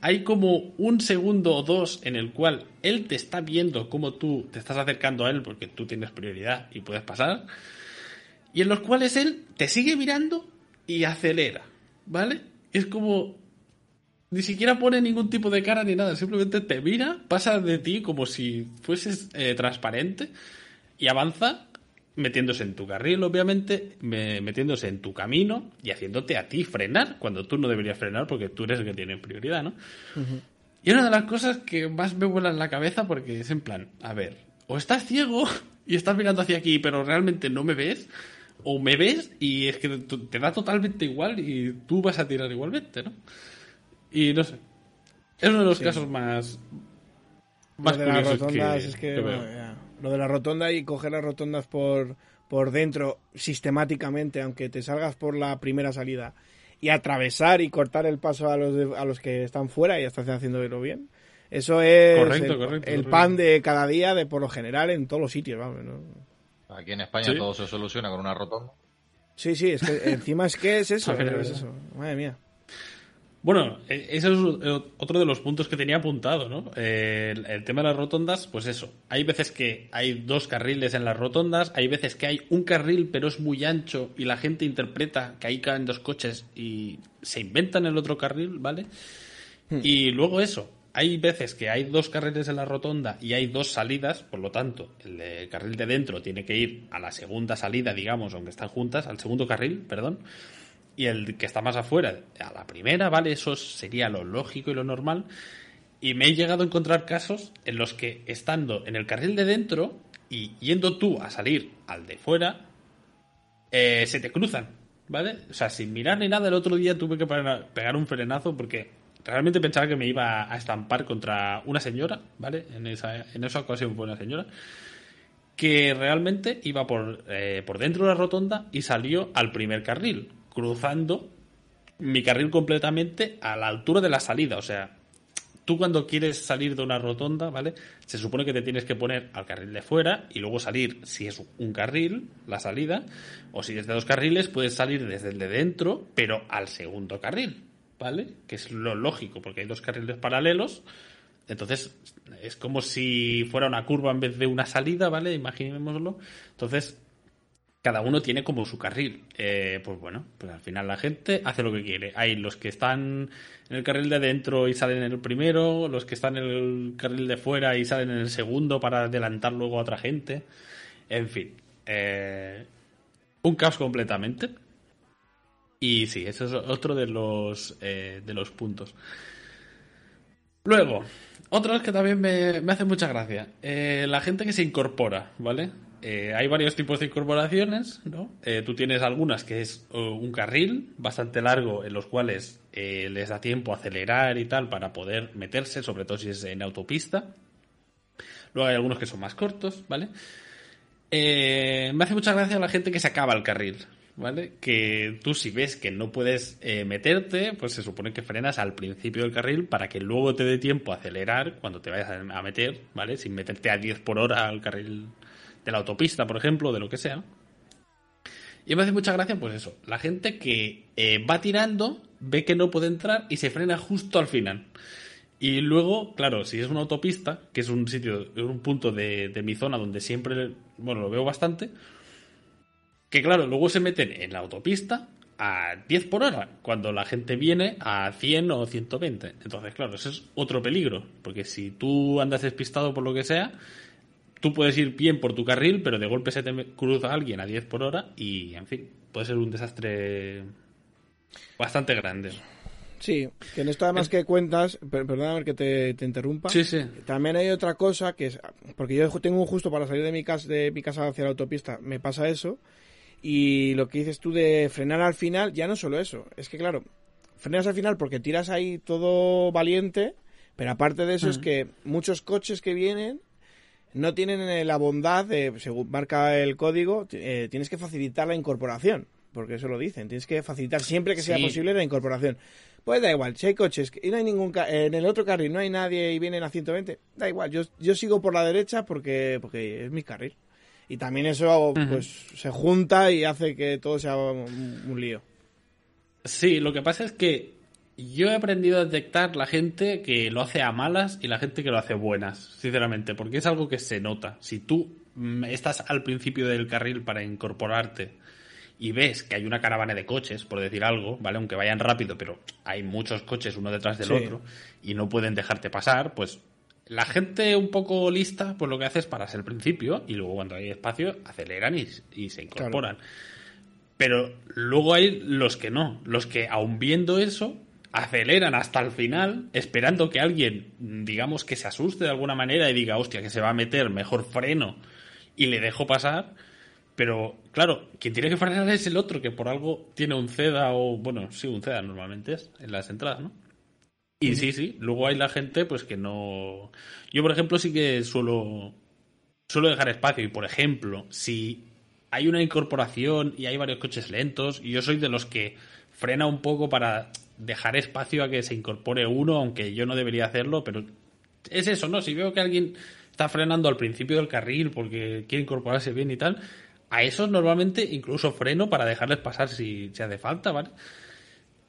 Hay como un segundo o dos en el cual él te está viendo como tú te estás acercando a él porque tú tienes prioridad y puedes pasar y en los cuales él te sigue mirando y acelera, ¿vale? Es como... Ni siquiera pone ningún tipo de cara ni nada, simplemente te mira, pasa de ti como si fueses eh, transparente y avanza metiéndose en tu carril, obviamente, metiéndose en tu camino y haciéndote a ti frenar cuando tú no deberías frenar porque tú eres el que tiene prioridad, ¿no? Y una de las cosas que más me vuela en la cabeza porque es en plan, a ver, o estás ciego y estás mirando hacia aquí pero realmente no me ves, o me ves y es que te da totalmente igual y tú vas a tirar igualmente, ¿no? Y no sé. Es uno de los casos más. Más lo de las rotondas es que. lo de la rotonda y coger las rotondas por, por dentro sistemáticamente, aunque te salgas por la primera salida, y atravesar y cortar el paso a los, a los que están fuera y ya estás haciéndolo bien. Eso es el, pan de cada día, de por lo general, en todos los sitios. Vamos, Aquí en España todo se soluciona con una rotonda. Sí, sí, es que encima es que es eso, es eso. Madre mía. Bueno, e, ese es otro de los puntos que tenía apuntado, ¿no? el, tema de las rotondas, pues eso. Hay veces que hay dos carriles en las rotondas, hay veces que hay un carril pero es muy ancho y la gente interpreta que ahí caen dos coches y se inventan el otro carril, ¿vale? Hmm. Y luego eso, hay veces que hay dos carriles en la rotonda y hay dos salidas, por lo tanto, el carril de dentro tiene que ir a la segunda salida, digamos, aunque están juntas, al segundo carril, perdón y el que está más afuera a la primera, ¿vale? Eso sería lo lógico y lo normal. Y me he llegado a encontrar casos en los que estando en el carril de dentro y yendo tú a salir al de fuera, eh, se te cruzan, ¿vale? O sea, sin mirar ni nada, el otro día tuve que pegar un frenazo porque realmente pensaba que me iba a estampar contra una señora, ¿vale? En esa, en esa ocasión fue una señora que realmente iba por, eh, por dentro de la rotonda y salió al primer carril cruzando mi carril completamente a la altura de la salida. O sea, tú cuando quieres salir de una rotonda, ¿vale? Se supone que te tienes que poner al carril de fuera y luego salir, si es un carril, la salida, o si es de dos carriles, puedes salir desde el de dentro, pero al segundo carril, ¿vale? Que es lo lógico, porque hay dos carriles paralelos. Entonces, es como si fuera una curva en vez de una salida, ¿vale? Imaginémoslo. Entonces, cada uno tiene como su carril. Eh, pues bueno, pues al final la gente hace lo que quiere. Hay los que están en el carril de dentro y salen en el primero, los que están en el carril de fuera y salen en el segundo para adelantar luego a otra gente. En fin, eh, un caos completamente. Y sí, eso es otro de los, eh, de los puntos. Luego, otro que también me, me hace mucha gracia. la gente que se incorpora, ¿vale? Eh, hay varios tipos de incorporaciones, ¿no? Eh, tú tienes algunas que es un carril bastante largo en los cuales eh, les da tiempo a acelerar y tal para poder meterse, sobre todo si es en autopista. Luego hay algunos que son más cortos, ¿vale? me hace mucha gracia la gente que se acaba el carril, ¿vale? Que tú si ves que no puedes meterte, pues se supone que frenas al principio del carril para que luego te dé tiempo a acelerar cuando te vayas a meter, ¿vale? Sin meterte a 10 por hora al carril de la autopista, por ejemplo, de lo que sea. Y me hace mucha gracia, pues eso, la gente que eh, va tirando, ve que no puede entrar y se frena justo al final. Y luego, claro, si es una autopista, que es un sitio, un punto de, mi zona donde siempre, bueno, lo veo bastante, que claro, luego se meten en la autopista a 10 por hora, cuando la gente viene a 100 o 120. Entonces, claro, eso es otro peligro, porque si tú andas despistado por lo que sea, tú puedes ir bien por tu carril, pero de golpe se te cruza alguien a 10 por hora y, en fin, puede ser un desastre bastante grande. Sí, que en esto además que cuentas, perdóname que te, interrumpa. Sí, sí. También hay otra cosa que es, porque yo tengo un justo para salir de mi casa, de mi casa hacia la autopista, me pasa eso. Y lo que dices tú de frenar al final, ya no solo eso, es que claro, frenas al final porque tiras ahí todo valiente, pero aparte de eso es que muchos coches que vienen no tienen eh, la bondad, de, según marca el código, eh, tienes que facilitar la incorporación, porque eso lo dicen, tienes que facilitar siempre que sea posible la incorporación. Pues da igual, si hay coches y no hay ningún en el otro carril no hay nadie y vienen a 120, da igual, yo, yo sigo por la derecha porque, porque es mi carril. Y también eso pues se junta y hace que todo sea un lío. Sí, lo que pasa es que yo he aprendido a detectar la gente que lo hace a malas y la gente que lo hace buenas, sinceramente, porque es algo que se nota. Si tú mm, estás al principio del carril para incorporarte y ves que hay una caravana de coches, por decir algo, ¿vale? Aunque vayan rápido, pero hay muchos coches uno detrás del otro y no pueden dejarte pasar, pues la gente un poco lista, pues lo que hace es pararse al principio y luego cuando hay espacio aceleran y, se incorporan. Pero luego hay los que no, los que aun viendo eso aceleran hasta el final, esperando que alguien, digamos, que se asuste de alguna manera y diga, hostia, que se va a meter, mejor freno y le dejo pasar. Pero, claro, quien tiene que frenar es el otro, que por algo tiene un CEDA o, bueno, sí, un CEDA normalmente es, en las entradas, ¿no? Y sí, sí, luego hay la gente pues que no... Yo, por ejemplo, sí que suelo, suelo dejar espacio y, por ejemplo, si hay una incorporación y hay varios coches lentos, y yo soy de los que frena un poco para dejar espacio a que se incorpore uno, aunque yo no debería hacerlo, pero es eso, ¿no? Si veo que alguien está frenando al principio del carril porque quiere incorporarse bien y tal, a esos normalmente incluso freno para dejarles pasar si, si hace falta, ¿vale?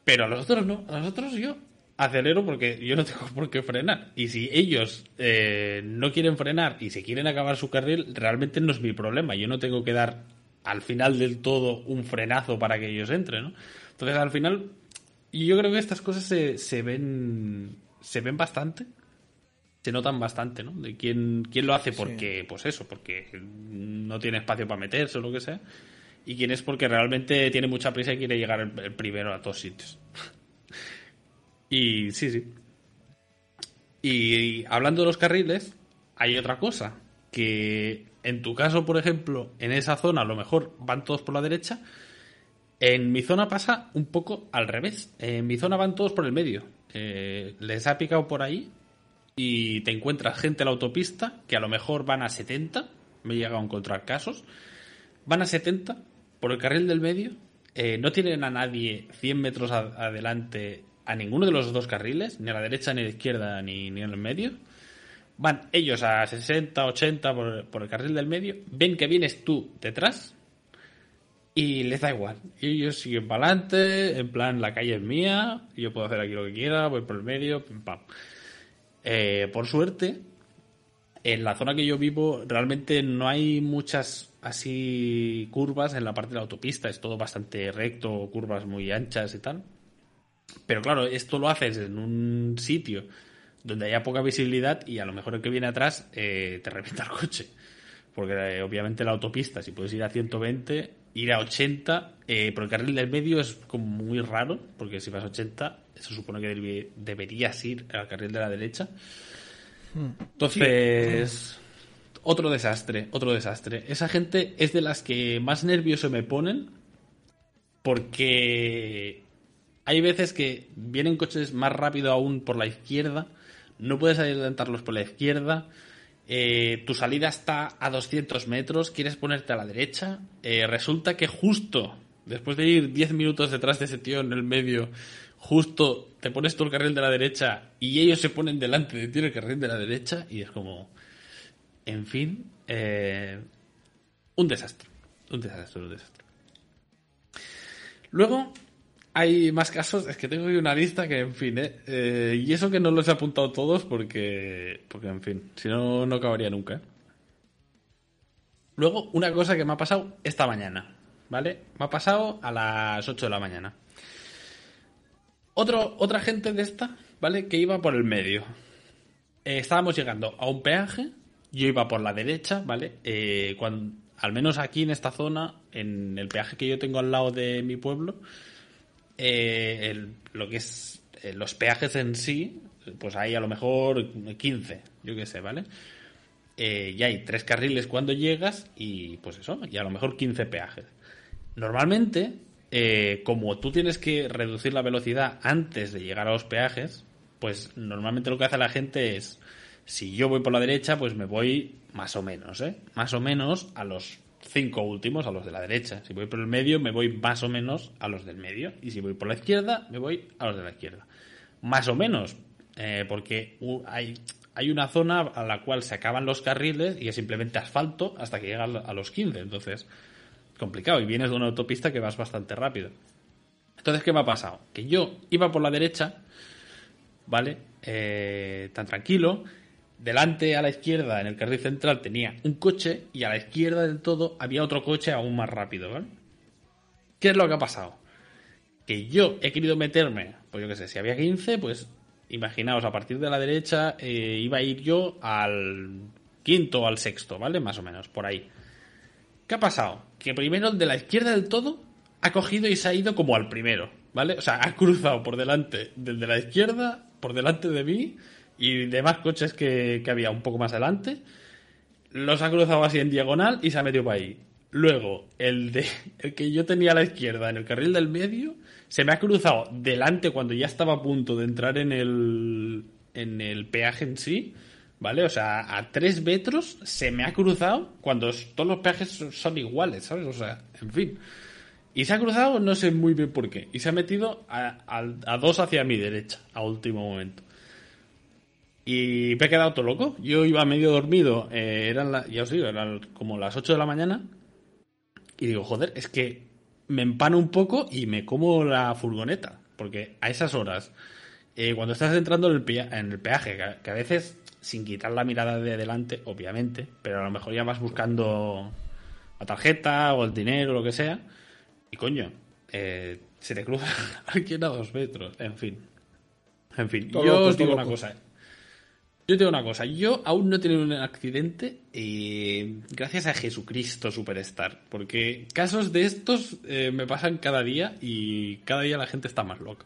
Pero a los otros no, a los otros yo acelero porque yo no tengo por qué frenar. Y si ellos eh, no quieren frenar y se quieren acabar su carril, realmente no es mi problema. Yo no tengo que dar al final del todo un frenazo para que ellos entren, ¿no? Entonces al final, yo creo que estas cosas se, se ven se ven bastante se notan bastante, ¿no? De quién, quién lo hace porque, pues eso, porque no tiene espacio para meterse o lo que sea. Y quién es porque realmente tiene mucha prisa y quiere llegar el, primero a todos sitios. Y sí, sí. Y, hablando de los carriles, hay otra cosa. Que en tu caso, por ejemplo, en esa zona a lo mejor van todos por la derecha. En mi zona pasa un poco al revés. En mi zona van todos por el medio. Eh, les ha picado por ahí y te encuentras gente a la autopista que a lo mejor van a 70, me he llegado a encontrar casos, van a 70 por el carril del medio, eh, no tienen a nadie 100 metros adelante a ninguno de los dos carriles, ni a la derecha, ni a la izquierda, ni, ni en el medio. Van ellos a 60, 80 por, por el carril del medio, ven que vienes tú detrás y les da igual. Ellos siguen para adelante, en plan, la calle es mía, yo puedo hacer aquí lo que quiera, voy por el medio, pam. Eh, por suerte, en la zona que yo vivo realmente no hay muchas así curvas en la parte de la autopista, es todo bastante recto, curvas muy anchas y tal. Pero claro, esto lo haces en un sitio donde haya poca visibilidad y a lo mejor el que viene atrás eh, te revienta el coche. Porque eh, obviamente la autopista, si puedes ir a 120, ir a 80, por el carril del medio es como muy raro, porque si vas a 80 se supone que deberías ir al carril de la derecha. Entonces, otro desastre, otro desastre. Esa gente es de las que más nervioso me ponen porque hay veces que vienen coches más rápido aún por la izquierda, no puedes adelantarlos por la izquierda, eh, tu salida está a 200 metros, quieres ponerte a la derecha, eh, resulta que justo después de ir 10 minutos detrás de ese tío en el medio, justo te pones tú el carril de la derecha y ellos se ponen delante de ti el carril de la derecha y es como, en fin, eh, un desastre, un desastre, un desastre. Luego hay más casos, es que tengo una lista que, en fin, eh, eh, y eso que no los he apuntado todos porque, porque en fin, si no, no acabaría nunca. Luego, una cosa que me ha pasado esta mañana, ¿vale? Me ha pasado a las 8 de la mañana otra gente de esta, ¿vale? Que iba por el medio. Eh, estábamos llegando a un peaje, yo iba por la derecha, ¿vale? Eh, cuando, al menos aquí en esta zona, en el peaje que yo tengo al lado de mi pueblo, eh, lo que es los peajes en sí, pues hay a lo mejor 15, yo qué sé, ¿vale? y hay tres carriles cuando llegas y pues eso, y a lo mejor 15 peajes. Normalmente eh, como tú tienes que reducir la velocidad antes de llegar a los peajes, pues normalmente lo que hace la gente es, si yo voy por la derecha, pues me voy más o menos, ¿eh? Más o menos a los cinco últimos, a los de la derecha. Si voy por el medio, me voy más o menos a los del medio. Y si voy por la izquierda, me voy a los de la izquierda. Más o menos, eh, porque hay, hay una zona a la cual se acaban los carriles y es simplemente asfalto hasta que llega a los 15. Entonces, complicado y vienes de una autopista que vas bastante rápido. Entonces, ¿qué me ha pasado? Que yo iba por la derecha, ¿vale? Eh, tan tranquilo. Delante a la izquierda, en el carril central, tenía un coche y a la izquierda del todo había otro coche aún más rápido, ¿vale? ¿Qué es lo que ha pasado? Que yo he querido meterme, pues yo qué sé, si había 15, pues imaginaos, a partir de la derecha eh, iba a ir yo al quinto o al sexto, ¿vale? Más o menos, por ahí. ¿Qué ha pasado? Que primero el de la izquierda del todo ha cogido y se ha ido como al primero, ¿vale? O sea, ha cruzado por delante del de la izquierda, por delante de mí y demás coches que, había un poco más adelante. Los ha cruzado así en diagonal y se ha metido para ahí. Luego, el, de, el que yo tenía a la izquierda en el carril del medio se me ha cruzado delante cuando ya estaba a punto de entrar en el, en el peaje en sí. ¿Vale? O sea, a tres metros se me ha cruzado cuando todos los peajes son iguales, ¿sabes? O sea, en fin. Y se ha cruzado, no sé muy bien por qué. Y se ha metido a, a dos hacia mi derecha, a último momento. Y me he quedado todo loco. Yo iba medio dormido, eh, eran la, ya os digo, eran como las 8 de la mañana. Y digo, joder, es que me empano un poco y me como la furgoneta. Porque a esas horas, eh, cuando estás entrando en el, en el peaje, que a veces, sin quitar la mirada de delante, obviamente, pero a lo mejor ya vas buscando la tarjeta o el dinero o lo que sea. Y coño, eh, se te cruza alguien a dos metros. En fin. En fin, yo os digo una cosa. Yo tengo una cosa, yo aún no he tenido un accidente eh, gracias a Jesucristo Superstar, porque casos de estos eh, me pasan cada día y cada día la gente está más loca.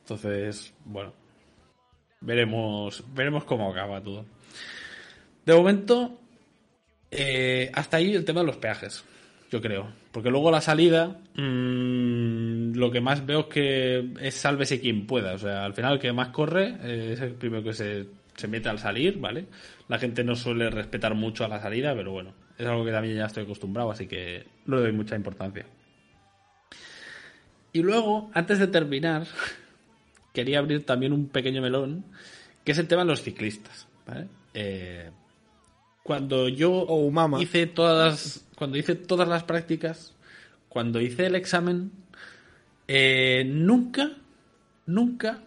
Entonces, bueno, veremos, veremos cómo acaba todo. De momento, eh, hasta ahí el tema de los peajes, yo creo, porque luego la salida, mmm, lo que más veo es que es sálvese quien pueda, o sea, al final el que más corre es el primero que se se mete al salir, ¿vale? La gente no suele respetar mucho a la salida, pero bueno, es algo que también ya estoy acostumbrado, así que no le doy mucha importancia. Y luego, antes de terminar, quería abrir también un pequeño melón, que es el tema de los ciclistas, ¿vale? Eh, cuando yo oh, hice todas cuando hice todas las prácticas, cuando hice el examen, eh, nunca, nunca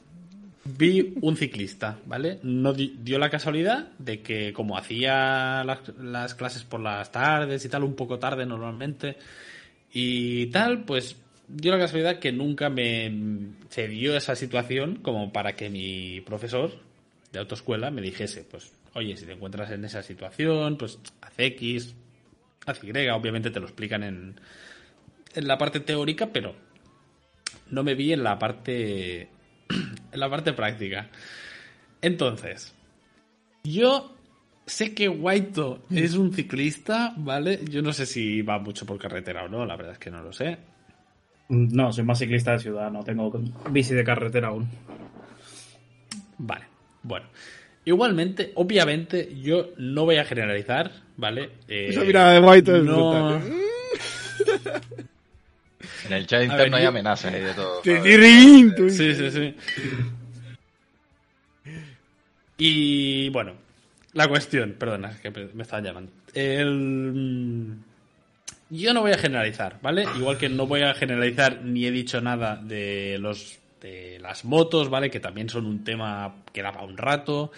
vi un ciclista, ¿vale? No dio la casualidad de que como hacía las, clases por las tardes y tal, un poco tarde normalmente y tal, pues dio la casualidad que nunca me se dio esa situación como para que mi profesor de autoescuela me dijese, pues, oye, si te encuentras en esa situación, pues haz X, haz Y, obviamente te lo explican en, en la parte teórica, pero no me vi en la parte la parte práctica. Entonces, yo sé que Guaito es un ciclista, ¿vale? Yo no sé si va mucho por carretera o no, la verdad es que no lo sé. No, soy más ciclista de ciudad, no tengo bici de carretera aún. Vale, bueno. Igualmente, obviamente, yo no voy a generalizar, ¿vale? Eh, Esa mirada de Guaito es no... En el chat interno hay amenazas y de todo. Sí, sí, sí. Y bueno, la cuestión, perdona, que me estaban llamando. El... Yo no voy a generalizar, ¿vale? Igual que no voy a generalizar ni he dicho nada de los de las motos, ¿vale? Que también son un tema que da para un rato.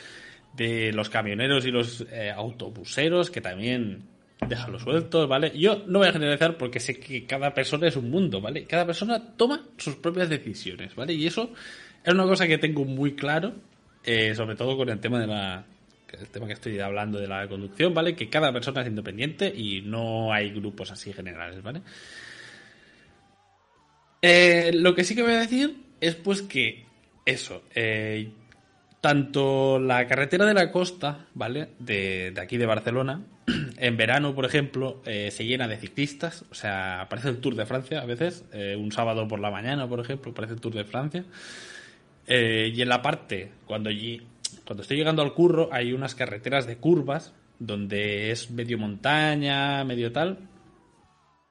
De los camioneros y los eh, autobuseros, que también déjalo suelto, ¿vale? Yo no voy a generalizar porque sé que cada persona es un mundo, ¿vale? Cada persona toma sus propias decisiones, ¿vale? Y eso es una cosa que tengo muy claro, eh, sobre todo con el tema de la el tema que estoy hablando de la conducción, ¿vale? Que cada persona es independiente y no hay grupos así generales, ¿vale? Eh, lo que sí que voy a decir es pues que eso, eh, tanto la carretera de la costa, ¿vale? De, de aquí de Barcelona, en verano, por ejemplo, eh, se llena de ciclistas, o sea, aparece el Tour de Francia a veces, eh, un sábado por la mañana, por ejemplo, aparece el Tour de Francia. Eh, y en la parte, cuando, cuando estoy llegando al curro, hay unas carreteras de curvas, donde es medio montaña, medio tal,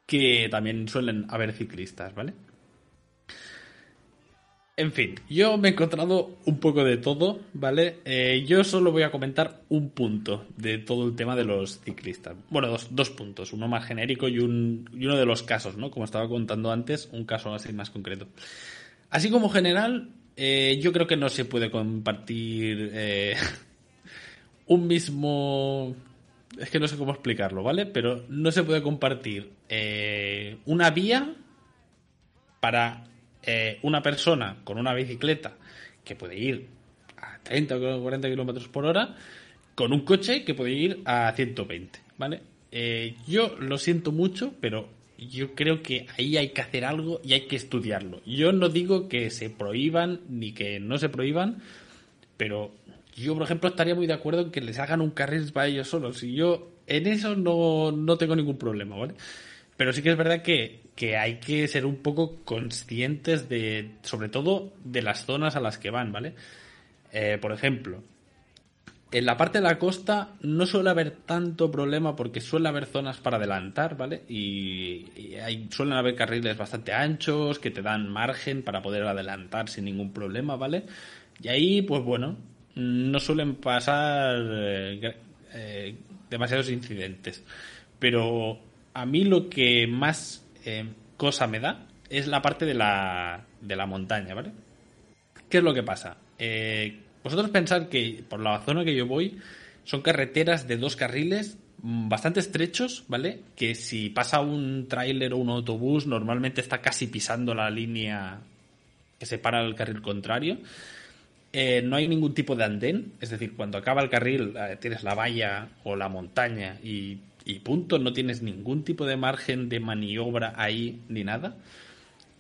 que también suelen haber ciclistas, ¿vale? En fin, yo me he encontrado un poco de todo, ¿vale? Eh, yo solo voy a comentar un punto de todo el tema de los ciclistas. Bueno, dos, puntos, uno más genérico y, un, uno de los casos, ¿no? Como estaba contando antes, un caso así más concreto. Así como general, eh, yo creo que no se puede compartir eh, un mismo... Es que no sé cómo explicarlo, ¿vale? Pero no se puede compartir una vía para eh, una persona con una bicicleta que puede ir a 30 o 40 kilómetros por hora con un coche que puede ir a 120, ¿vale? Eh, yo lo siento mucho, pero yo creo que ahí hay que hacer algo y hay que estudiarlo. Yo no digo que se prohíban ni que no se prohíban, pero yo, por ejemplo, estaría muy de acuerdo en que les hagan un carril para ellos solos. Y yo en eso no, no tengo ningún problema, ¿vale? Pero sí que es verdad que, que hay que ser un poco conscientes de, sobre todo, de las zonas a las que van, ¿vale? Eh, por ejemplo, en la parte de la costa no suele haber tanto problema porque suele haber zonas para adelantar, ¿vale? Y, hay, suelen haber carriles bastante anchos que te dan margen para poder adelantar sin ningún problema, ¿vale? Y ahí, pues bueno, no suelen pasar eh, eh, demasiados incidentes. Pero a mí lo que más eh, cosa me da es la parte de la, de la montaña, ¿vale? ¿Qué es lo que pasa? Eh, vosotros pensad que por la zona que yo voy son carreteras de dos carriles mm, bastante estrechos, ¿vale? Que si pasa un tráiler o un autobús normalmente está casi pisando la línea que separa el carril contrario. Eh, no hay ningún tipo de andén, es decir, cuando acaba el carril tienes la valla o la montaña y, y, punto, no tienes ningún tipo de margen de maniobra ahí ni nada.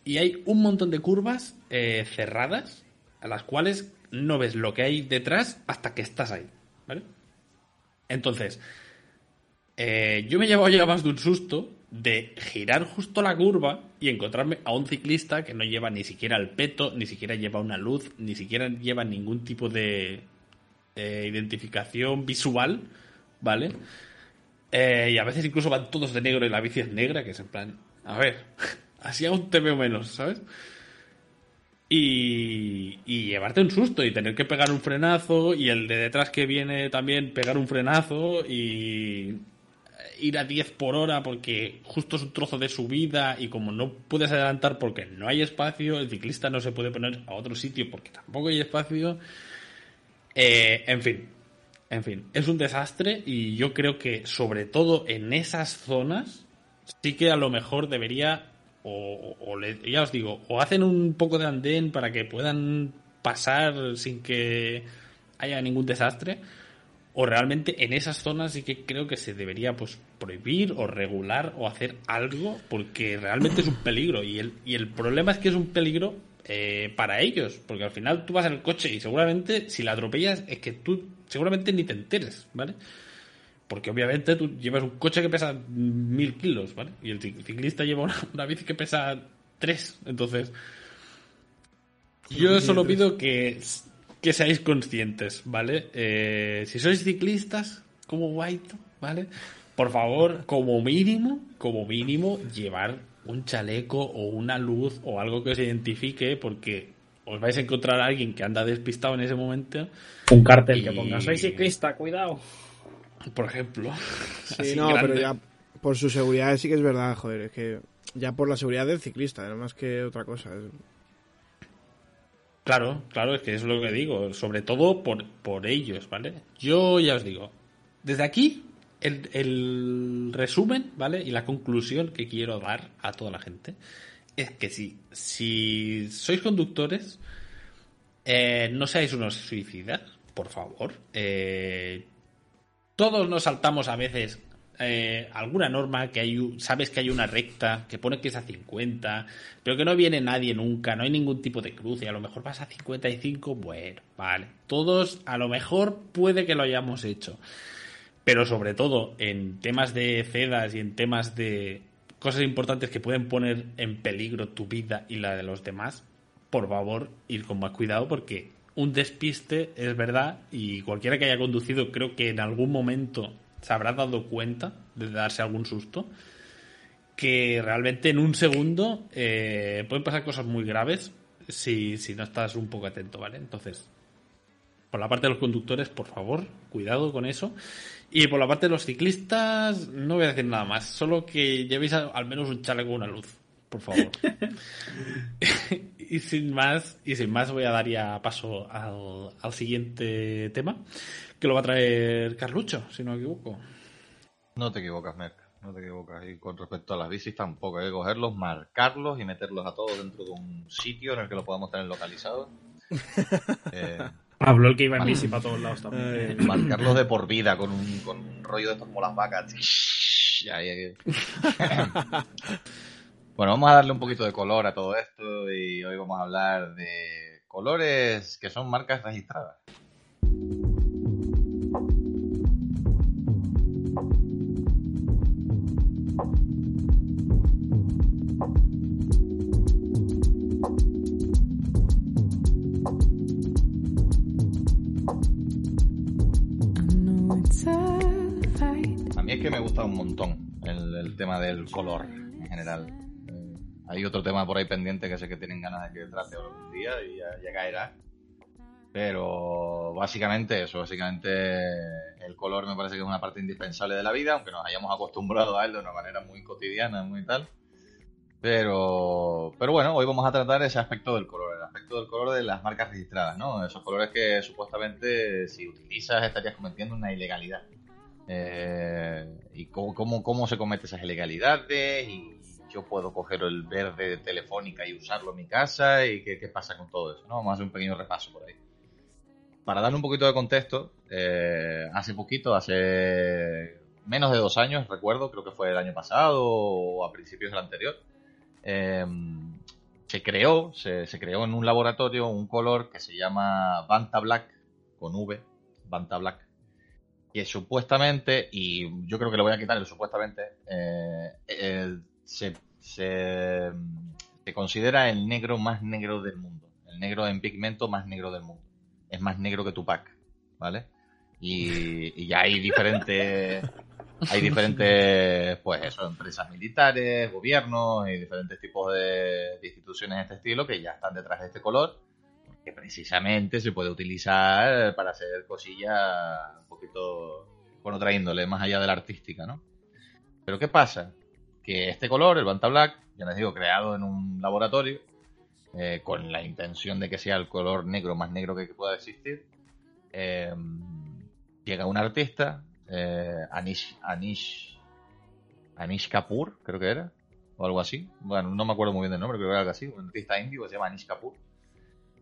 Y hay un montón de curvas eh, cerradas a las cuales no ves lo que hay detrás hasta que estás ahí, ¿vale? Entonces, eh, yo me he llevado ya más de un susto de girar justo la curva y encontrarme a un ciclista que no lleva ni siquiera el peto, ni siquiera lleva una luz, ni siquiera lleva ningún tipo de identificación visual, ¿vale? Eh, y a veces incluso van todos de negro y la bici es negra, que es en plan, a ver, así aún te veo menos, ¿sabes? Y, y, llevarte un susto y tener que pegar un frenazo y el de detrás que viene también pegar un frenazo y ir a 10 por hora porque justo es un trozo de subida y como no puedes adelantar porque no hay espacio, el ciclista no se puede poner a otro sitio porque tampoco hay espacio. Eh, en fin, en fin, es un desastre y yo creo que sobre todo en esas zonas sí que a lo mejor debería o, le, ya os digo, o hacen un poco de andén para que puedan pasar sin que haya ningún desastre, o realmente en esas zonas sí que creo que se debería pues prohibir o regular o hacer algo porque realmente es un peligro. Y el, y el problema es que es un peligro eh, para ellos porque al final tú vas en el coche y seguramente si la atropellas es que tú seguramente ni te enteres, ¿vale? Porque obviamente tú llevas un coche que pesa mil kilos, ¿vale? Y el ciclista lleva una, una bici que pesa tres. Entonces, yo solo pido que, que seáis conscientes, ¿vale? Eh, si sois ciclistas, como White, ¿vale? Por favor, como mínimo, como mínimo, llevar un chaleco o una luz o algo que os identifique, porque os vais a encontrar a alguien que anda despistado en ese momento. Un cartel y... que ponga, soy ciclista, cuidado. Por ejemplo. Sí, no, grande. pero ya por su seguridad sí que es verdad, joder, es que ya por la seguridad del ciclista, no más que otra cosa. Claro, claro, es que es lo que digo, sobre todo por, por ellos, ¿vale? Yo ya os digo, desde aquí el, resumen, ¿vale? Y la conclusión que quiero dar a toda la gente es que si, si sois conductores, eh, no seáis unos suicidas, por favor. Eh, todos nos saltamos a veces eh, alguna norma que hay, sabes que hay una recta que pone que es a 50, pero que no viene nadie nunca, no hay ningún tipo de cruce, a lo mejor vas a 55, bueno, vale. Todos a lo mejor puede que lo hayamos hecho. Pero sobre todo en temas de cedas y en temas de cosas importantes que pueden poner en peligro tu vida y la de los demás, por favor, ir con más cuidado porque un despiste es verdad y cualquiera que haya conducido creo que en algún momento se habrá dado cuenta de darse algún susto que realmente en un segundo eh, pueden pasar cosas muy graves si, si no estás un poco atento, ¿vale? Entonces, por la parte de los conductores, por favor, cuidado con eso. Y por la parte de los ciclistas, no voy a decir nada más, solo que llevéis al menos un chaleco o una luz, por favor. y sin más, y sin más voy a dar ya paso al, al, siguiente tema, que lo va a traer Carlucho, si no me equivoco. No te equivocas, Merck, no te equivocas. Y con respecto a las bicis tampoco, hay que cogerlos, marcarlos y meterlos a todos dentro de un sitio en el que lo podamos tener localizado. eh, Habló el que iba en bici para todos lados también. Eh, marcarlos de por vida con un, con un rollo de estos como las vacas. Ya, ya, ya. Bueno, vamos a darle un poquito de color a todo esto y hoy vamos a hablar de colores que son marcas registradas. Que me gusta un montón el, tema del color en general. Eh, hay otro tema por ahí pendiente que sé que tienen ganas de que trate algún día y ya, caerá. Pero básicamente eso, básicamente el color me parece que es una parte indispensable de la vida, aunque nos hayamos acostumbrado a él de una manera muy cotidiana, muy tal. Pero, pero bueno, hoy vamos a tratar ese aspecto del color, el aspecto del color de las marcas registradas, ¿no? Esos colores que supuestamente si utilizas estarías cometiendo una ilegalidad. Eh, y cómo, se cometen esas ilegalidades y yo puedo coger el verde de Telefónica y usarlo en mi casa y qué, pasa con todo eso, ¿no? Vamos a hacer un pequeño repaso por ahí. Para dar un poquito de contexto, eh, hace poquito, hace menos de dos años, recuerdo, creo que fue el año pasado o a principios del anterior, Em, se creó, se, creó en un laboratorio un color que se llama Banta Black, con V, Banta Black, que supuestamente, y yo creo que le voy a quitar el supuestamente, eh, se, se, considera el negro más negro del mundo, el negro en pigmento más negro del mundo. Es más negro que Tupac, ¿vale? Y, y hay diferentes hay diferentes, pues eso, empresas militares, gobiernos y diferentes tipos de, instituciones de este estilo que ya están detrás de este color, que precisamente se puede utilizar para hacer cosillas un poquito con otra índole, más allá de la artística, ¿no? Pero ¿qué pasa? Que este color, el Banta Black, ya les digo, creado en un laboratorio, eh, con la intención de que sea el color negro más negro que pueda existir, eh, llega un artista, eh, Anish, Anish, Anish Kapoor, creo que era, o algo así. Bueno, no me acuerdo muy bien del nombre, creo que era algo así, un artista indio que se llama Anish Kapoor.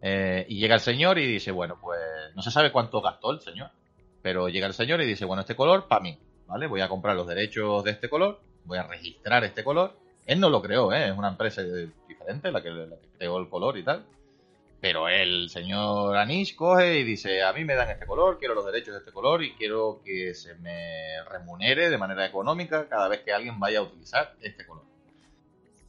Eh, y llega el señor y dice, bueno, pues no se sabe cuánto gastó el señor, pero llega el señor y dice, bueno, este color para mí, ¿vale? Voy a comprar los derechos de este color, voy a registrar este color. Él no lo creó, ¿eh? es una empresa diferente la que, la que creó el color y tal. Pero el señor Anish coge y dice, a mí me dan este color, quiero los derechos de este color y quiero que se me remunere de manera económica cada vez que alguien vaya a utilizar este color.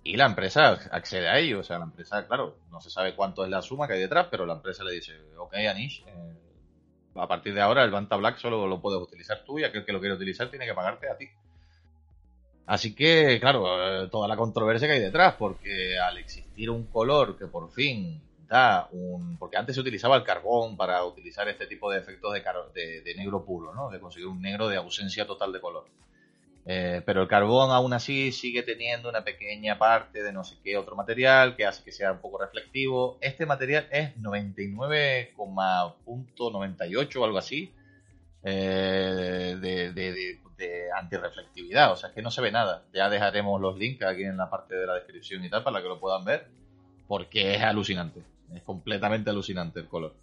Y la empresa accede a ello, o sea, la empresa, claro, no se sabe cuánto es la suma que hay detrás, pero la empresa le dice, ok Anish, eh, a partir de ahora el Banta Black solo lo puedes utilizar tú y aquel que lo quiere utilizar tiene que pagarte a ti. Así que, claro, eh, toda la controversia que hay detrás, porque al existir un color que por fin un... Porque antes se utilizaba el carbón para utilizar este tipo de efectos de, de, negro puro, ¿no? De conseguir un negro de ausencia total de color. Eh, pero el carbón aún así sigue teniendo una pequeña parte de no sé qué otro material que hace que sea un poco reflectivo. Este material es 99,98 o algo así eh, de, de, de, antirreflectividad. O sea, que no se ve nada. Ya dejaremos los links aquí en la parte de la descripción y tal para que lo puedan ver porque es alucinante. Es completamente alucinante el color.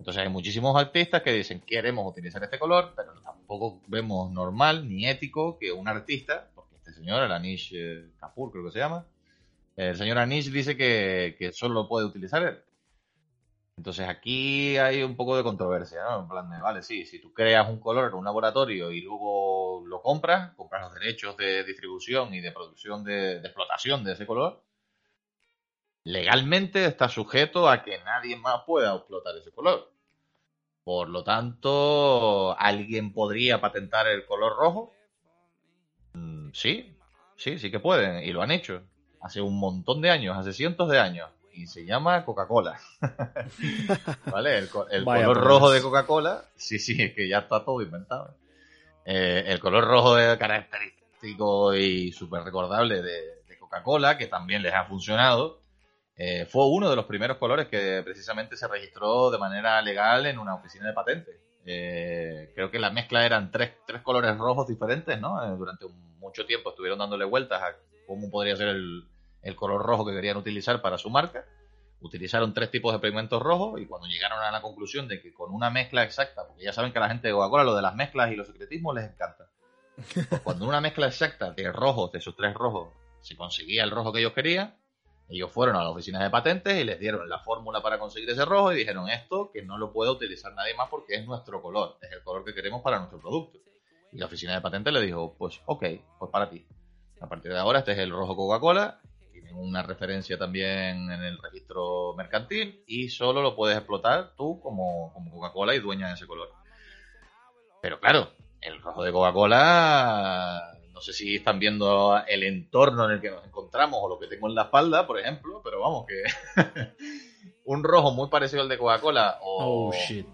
Entonces hay muchísimos artistas que dicen queremos utilizar este color, pero tampoco vemos normal ni ético que un artista, porque este señor, el Anish eh, Kapoor creo que se llama, el señor Anish dice que, que solo lo puede utilizar él. Entonces aquí hay un poco de controversia, ¿no? En plan de, vale, sí, si tú creas un color en un laboratorio y luego lo compras, compras los derechos de distribución y de producción de, de explotación de ese color, legalmente está sujeto a que nadie más pueda explotar ese color. Por lo tanto, ¿alguien podría patentar el color rojo? Mm, sí, sí, sí que pueden, y lo han hecho. Hace un montón de años, hace cientos de años. Y se llama Coca-Cola. ¿Vale? El, color rojo de Coca-Cola, sí, sí, es que ya está todo inventado. Eh, el color rojo es característico y súper recordable de Coca-Cola, que también les ha funcionado eh, fue uno de los primeros colores que precisamente se registró de manera legal en una oficina de patentes. Eh, creo que la mezcla eran tres, tres colores rojos diferentes, ¿no? Eh, durante mucho tiempo estuvieron dándole vueltas a cómo podría ser el, el, color rojo que querían utilizar para su marca. Utilizaron tres tipos de pigmentos rojos y cuando llegaron a la conclusión de que con una mezcla exacta, porque ya saben que a la gente de Coca-Cola lo de las mezclas y los secretismos les encanta. Pues cuando una mezcla exacta de rojos, de esos tres rojos, se conseguía el rojo que ellos querían, ellos fueron a la oficina de patentes y les dieron la fórmula para conseguir ese rojo y dijeron esto que no lo puede utilizar nadie más porque es nuestro color, es el color que queremos para nuestro producto. Y la oficina de patentes le dijo, pues ok, pues para ti. A partir de ahora este es el rojo Coca-Cola, tiene una referencia también en el registro mercantil y solo lo puedes explotar tú como, como Coca-Cola y dueña de ese color. Pero claro, el rojo de Coca-Cola, no sé si están viendo el entorno en el que nos encontramos o lo que tengo en la espalda, por ejemplo, pero vamos, que un rojo muy parecido al de Coca-Cola o... Oh, shit.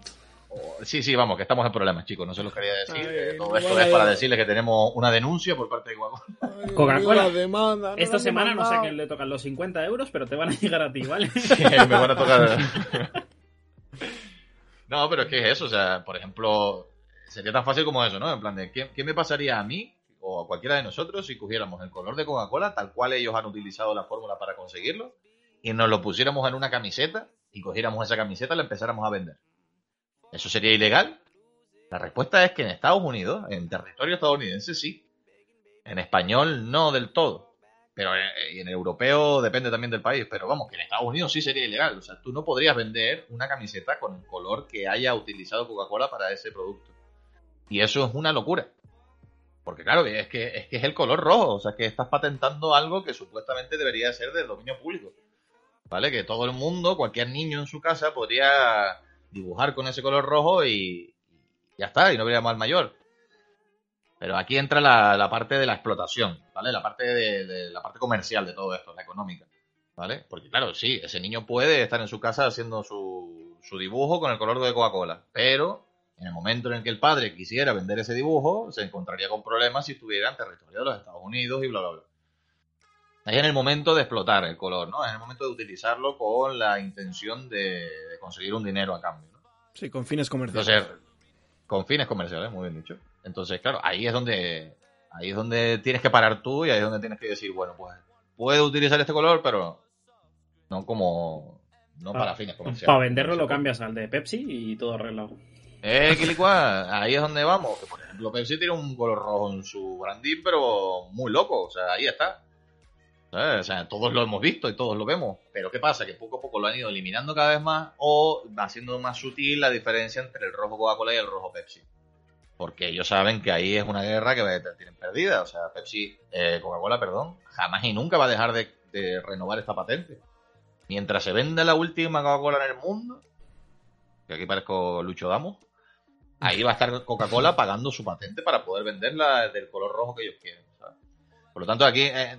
o- sí, sí, vamos, que estamos en problemas, chicos, no se los quería decir. Ay, eh, todo no esto vaya- es para decirles que tenemos una denuncia por parte de Coca-Cola. Coca-Cola. la demanda, no Esta semana no sé a quién le tocan los 50 euros, pero te van a llegar a ti, ¿vale? Sí, me van a tocar. no, pero es que es eso, o sea, por ejemplo, sería tan fácil como eso, ¿no? En plan de, ¿qué, qué me pasaría a mí o a cualquiera de nosotros si cogiéramos el color de Coca-Cola, tal cual ellos han utilizado la fórmula para conseguirlo, y nos lo pusiéramos en una camiseta y cogiéramos esa camiseta y la empezáramos a vender? ¿Eso sería ilegal? La respuesta es que en Estados Unidos, en territorio estadounidense, sí. En español, no del todo. Pero eh, y en europeo depende también del país. Pero vamos, que en Estados Unidos sí sería ilegal. O sea, tú no podrías vender una camiseta con el color que haya utilizado Coca-Cola para ese producto. Y eso es una locura. Porque claro, es que, es que es el color rojo. O sea, que estás patentando algo que supuestamente debería ser del dominio público. ¿Vale? Que todo el mundo, cualquier niño en su casa podría dibujar con ese color rojo y ya está, y no habría mal mayor. Pero aquí entra la, la parte de la explotación, ¿vale? La parte de- la parte comercial de todo esto, la económica, ¿vale? Porque claro, sí, ese niño puede estar en su casa haciendo su, su dibujo con el color de Coca-Cola, pero en el momento en el que el padre quisiera vender ese dibujo, se encontraría con problemas si estuviera en territorio de los Estados Unidos y bla, bla, bla. Ahí en el momento de explotar el color, ¿no? Es el momento de utilizarlo con la intención de, de conseguir un dinero a cambio, ¿no? Sí, con fines comerciales. Entonces, con fines comerciales, muy bien dicho. Entonces, claro, ahí es donde ahí es donde tienes que parar tú y ahí es donde tienes que decir, bueno, pues puedo utilizar este color, pero no como no para fines comerciales. Para venderlo lo cambias al de Pepsi y todo arreglado. Eh, Quilicua, ahí es donde vamos. Por ejemplo, Pepsi tiene un color rojo en su branding, pero muy loco. O sea, ahí está. ¿Sabes? O sea, todos lo hemos visto y todos lo vemos. Pero ¿qué pasa? Que poco a poco lo han ido eliminando cada vez más o haciendo más sutil la diferencia entre el rojo Coca-Cola y el rojo Pepsi. Porque ellos saben que ahí es una guerra que tienen perdida. O sea, Pepsi, eh, Coca-Cola, perdón, jamás y nunca va a dejar de, de renovar esta patente. Mientras se venda la última Coca-Cola en el mundo, que aquí parezco Lucho Damos, ahí va a estar Coca-Cola pagando su patente para poder venderla del color rojo que ellos quieren. ¿sabes? Por lo tanto, aquí eh,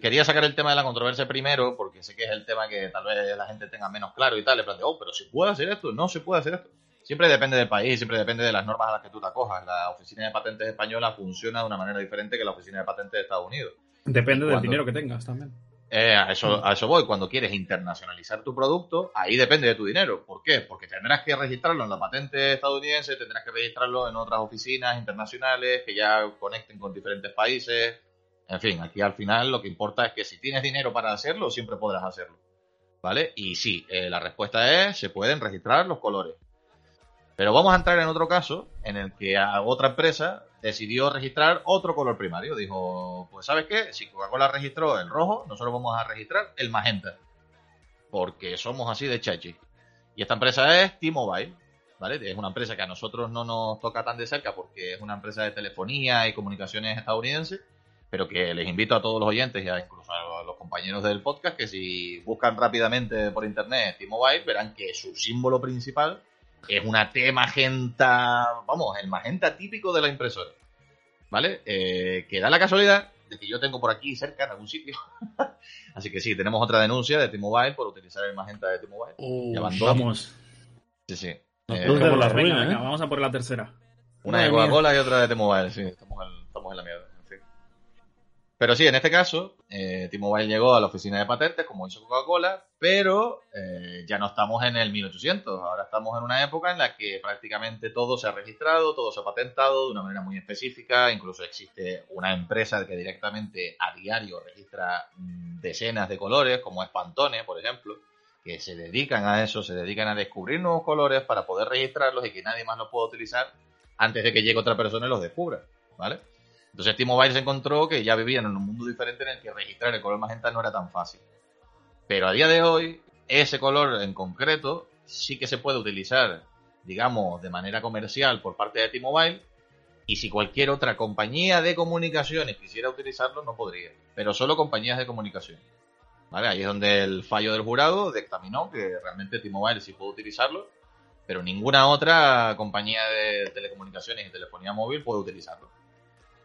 quería sacar el tema de la controversia primero, porque sé que es el tema que tal vez la gente tenga menos claro y tal. Le planteo, oh, pero ¿se puede hacer esto? No se puede hacer esto. Siempre depende del país, siempre depende de las normas a las que tú te acojas. La oficina de patentes española funciona de una manera diferente que la oficina de patentes de Estados Unidos. Depende del dinero que tengas también. Eh, a, eso, a eso voy. Cuando quieres internacionalizar tu producto, ahí depende de tu dinero. ¿Por qué? Porque tendrás que registrarlo en la patente estadounidense, tendrás que registrarlo en otras oficinas internacionales que ya conecten con diferentes países. En fin, aquí al final lo que importa es que si tienes dinero para hacerlo, siempre podrás hacerlo. ¿Vale? Y sí, eh, la respuesta es, se pueden registrar los colores. Pero vamos a entrar en otro caso en el que a otra empresa decidió registrar otro color primario. Dijo, pues ¿sabes qué? Si Coca-Cola registró el rojo, nosotros vamos a registrar el magenta. Porque somos así de chachi. Y esta empresa es T-Mobile. ¿Vale? Es una empresa que a nosotros no nos toca tan de cerca porque es una empresa de telefonía y comunicaciones estadounidense, pero que les invito a todos los oyentes y a incluso a los compañeros del podcast que si buscan rápidamente por internet T-Mobile verán que su símbolo principal es una T magenta, vamos, el magenta típico de la impresora. ¿Vale? Eh, que da la casualidad de que yo tengo por aquí cerca en algún sitio. Así que sí, tenemos otra denuncia de T-Mobile por utilizar el magenta de T-Mobile. Uh. Vamos. Sí, sí. Nos Eh, por la ruina, venga, ¿eh? vamos a por la tercera. Una de Madre. Coca-Cola y otra de T-Mobile, sí, estamos en, estamos en la mierda. en fin. Pero sí, en este caso, eh, T-Mobile llegó a la oficina de patentes, como hizo Coca-Cola, pero eh, ya no estamos en el 1800. Ahora estamos en una época en la que prácticamente todo se ha registrado, todo se ha patentado de una manera muy específica. Incluso existe una empresa que directamente a diario registra mm, decenas de colores, como es Pantone, por ejemplo que se dedican a eso, se dedican a descubrir nuevos colores para poder registrarlos y que nadie más los pueda utilizar antes de que llegue otra persona y los descubra, ¿vale? Entonces T-Mobile se encontró que ya vivían en un mundo diferente en el que registrar el color magenta no era tan fácil. Pero a día de hoy, ese color en concreto sí que se puede utilizar, digamos, de manera comercial por parte de T-Mobile y si cualquier otra compañía de comunicaciones quisiera utilizarlo, no podría. Pero solo compañías de comunicación. ¿Vale? Ahí es donde el fallo del jurado dictaminó que realmente T-Mobile sí puede utilizarlo pero ninguna otra compañía de telecomunicaciones y telefonía móvil puede utilizarlo.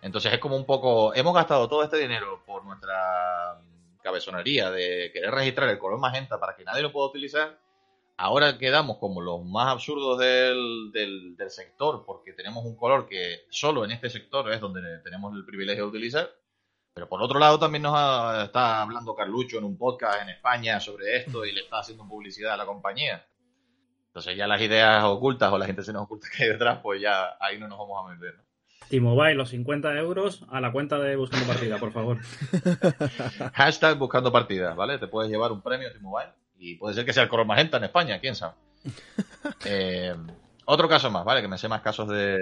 Entonces es como un poco, hemos gastado todo este dinero por nuestra cabezonería de querer registrar el color magenta para que nadie lo pueda utilizar. Ahora quedamos como los más absurdos del, del, sector porque tenemos un color que solo en este sector es donde tenemos el privilegio de utilizar. Pero por otro lado también nos está hablando Carlucho en un podcast en España sobre esto y le está haciendo publicidad a la compañía. Entonces ya las ideas ocultas o la gente se nos oculta que hay detrás, pues ya ahí no nos vamos a meter. ¿no? T-Mobile, los 50 euros a la cuenta de Buscando Partida, por favor. Hashtag Buscando Partida, ¿vale? Te puedes llevar un premio T-Mobile y puede ser que sea el color magenta en España, quién sabe. Eh, otro caso más, ¿vale? Que me sé más casos de,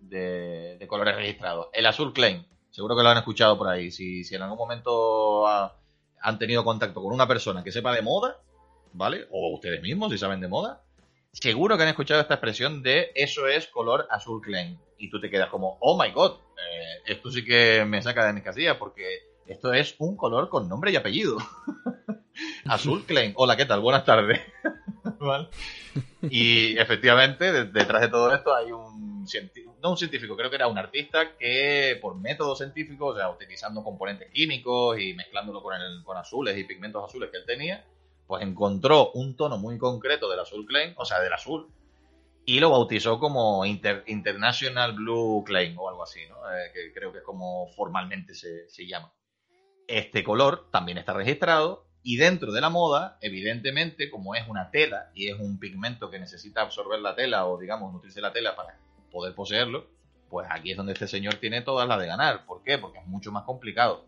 de, de colores registrados. El azul Klein, seguro que lo han escuchado por ahí. Si, si en algún momento ha, han tenido contacto con una persona que sepa de moda, ¿vale? O ustedes mismos, si saben de moda, seguro que han escuchado esta expresión de eso es color azul Klein. Y tú te quedas como, oh my god, eh, esto sí que me saca de mis casillas porque esto es un color con nombre y apellido. azul Klein. Hola, ¿qué tal? Buenas tardes. Y efectivamente, de- detrás de todo esto hay un científico, no un científico, creo que era un artista que por métodos científicos, o sea, utilizando componentes químicos y mezclándolo con, el, con azules y pigmentos azules que él tenía, pues encontró un tono muy concreto del azul Klein, o sea, del azul, y lo bautizó como Inter- International Blue Klein o algo así, ¿no? Eh, que creo que es como formalmente se, se llama. Este color también está registrado y dentro de la moda, evidentemente, como es una tela y es un pigmento que necesita absorber la tela o, digamos, nutrirse la tela para poder poseerlo, pues aquí es donde este señor tiene todas las de ganar. ¿Por qué? Porque es mucho más complicado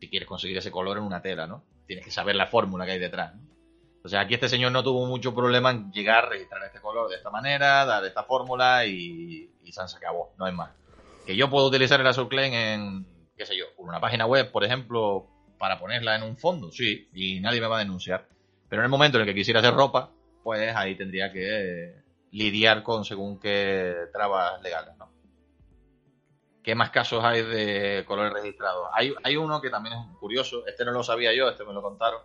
si quieres conseguir ese color en una tela, ¿no? Tienes que saber la fórmula que hay detrás, ¿no? Sea, aquí este señor no tuvo mucho problema en llegar a registrar este color de esta manera, dar esta fórmula y, y se acabó, no hay más. Que yo puedo utilizar el azul Klein en, qué sé yo, una página web, por ejemplo, para ponerla en un fondo, sí, y nadie me va a denunciar. Pero en el momento en el que quisiera hacer ropa, pues ahí tendría que eh, lidiar con según qué trabas legales. ¿Qué más casos hay de colores registrados? Hay, hay uno que también es curioso, este no lo sabía yo, este me lo contaron,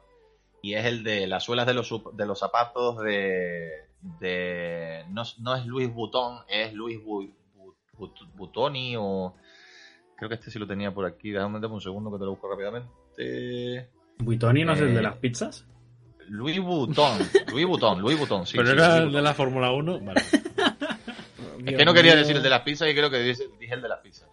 y es el de las suelas de los, de los zapatos de... de no, no es Louis Vuitton, es Louis Bu- Bu- Bu- Vuittoni o... Creo que este sí lo tenía por aquí, déjame dame un segundo que te lo busco rápidamente. ¿Buitoni no es el Eh, de las pizzas? Louis Vuitton, Louis Vuitton, Louis Vuitton, sí. Pero sí, era Louis el de Vuitton. la Fórmula 1. Vale. Es que no quería decir el de las pizzas y creo que dije el de las pizzas.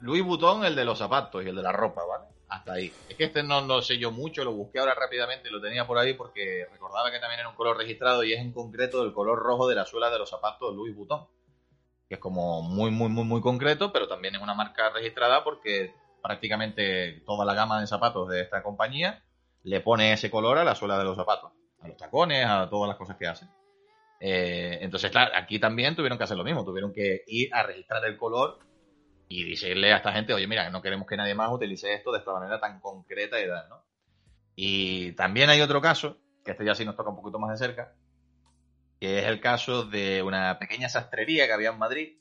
Louis Vuitton, el de los zapatos y el de la ropa, ¿vale? Hasta ahí. Es que este no lo sé yo mucho, lo busqué ahora rápidamente y lo tenía por ahí porque recordaba que también era un color registrado y es en concreto el color rojo de la suela de los zapatos Louis Vuitton. Que es como muy, muy, muy, muy concreto, pero también es una marca registrada porque prácticamente toda la gama de zapatos de esta compañía le pone ese color a la suela de los zapatos. A los tacones, a todas las cosas que hacen. Eh, entonces, claro, aquí también tuvieron que hacer lo mismo, tuvieron que ir a registrar el color y decirle a esta gente, oye, mira, no queremos que nadie más utilice esto de esta manera tan concreta y tal, ¿no? Y también hay otro caso, que este ya sí nos toca un poquito más de cerca, que es el caso de una pequeña sastrería que había en Madrid,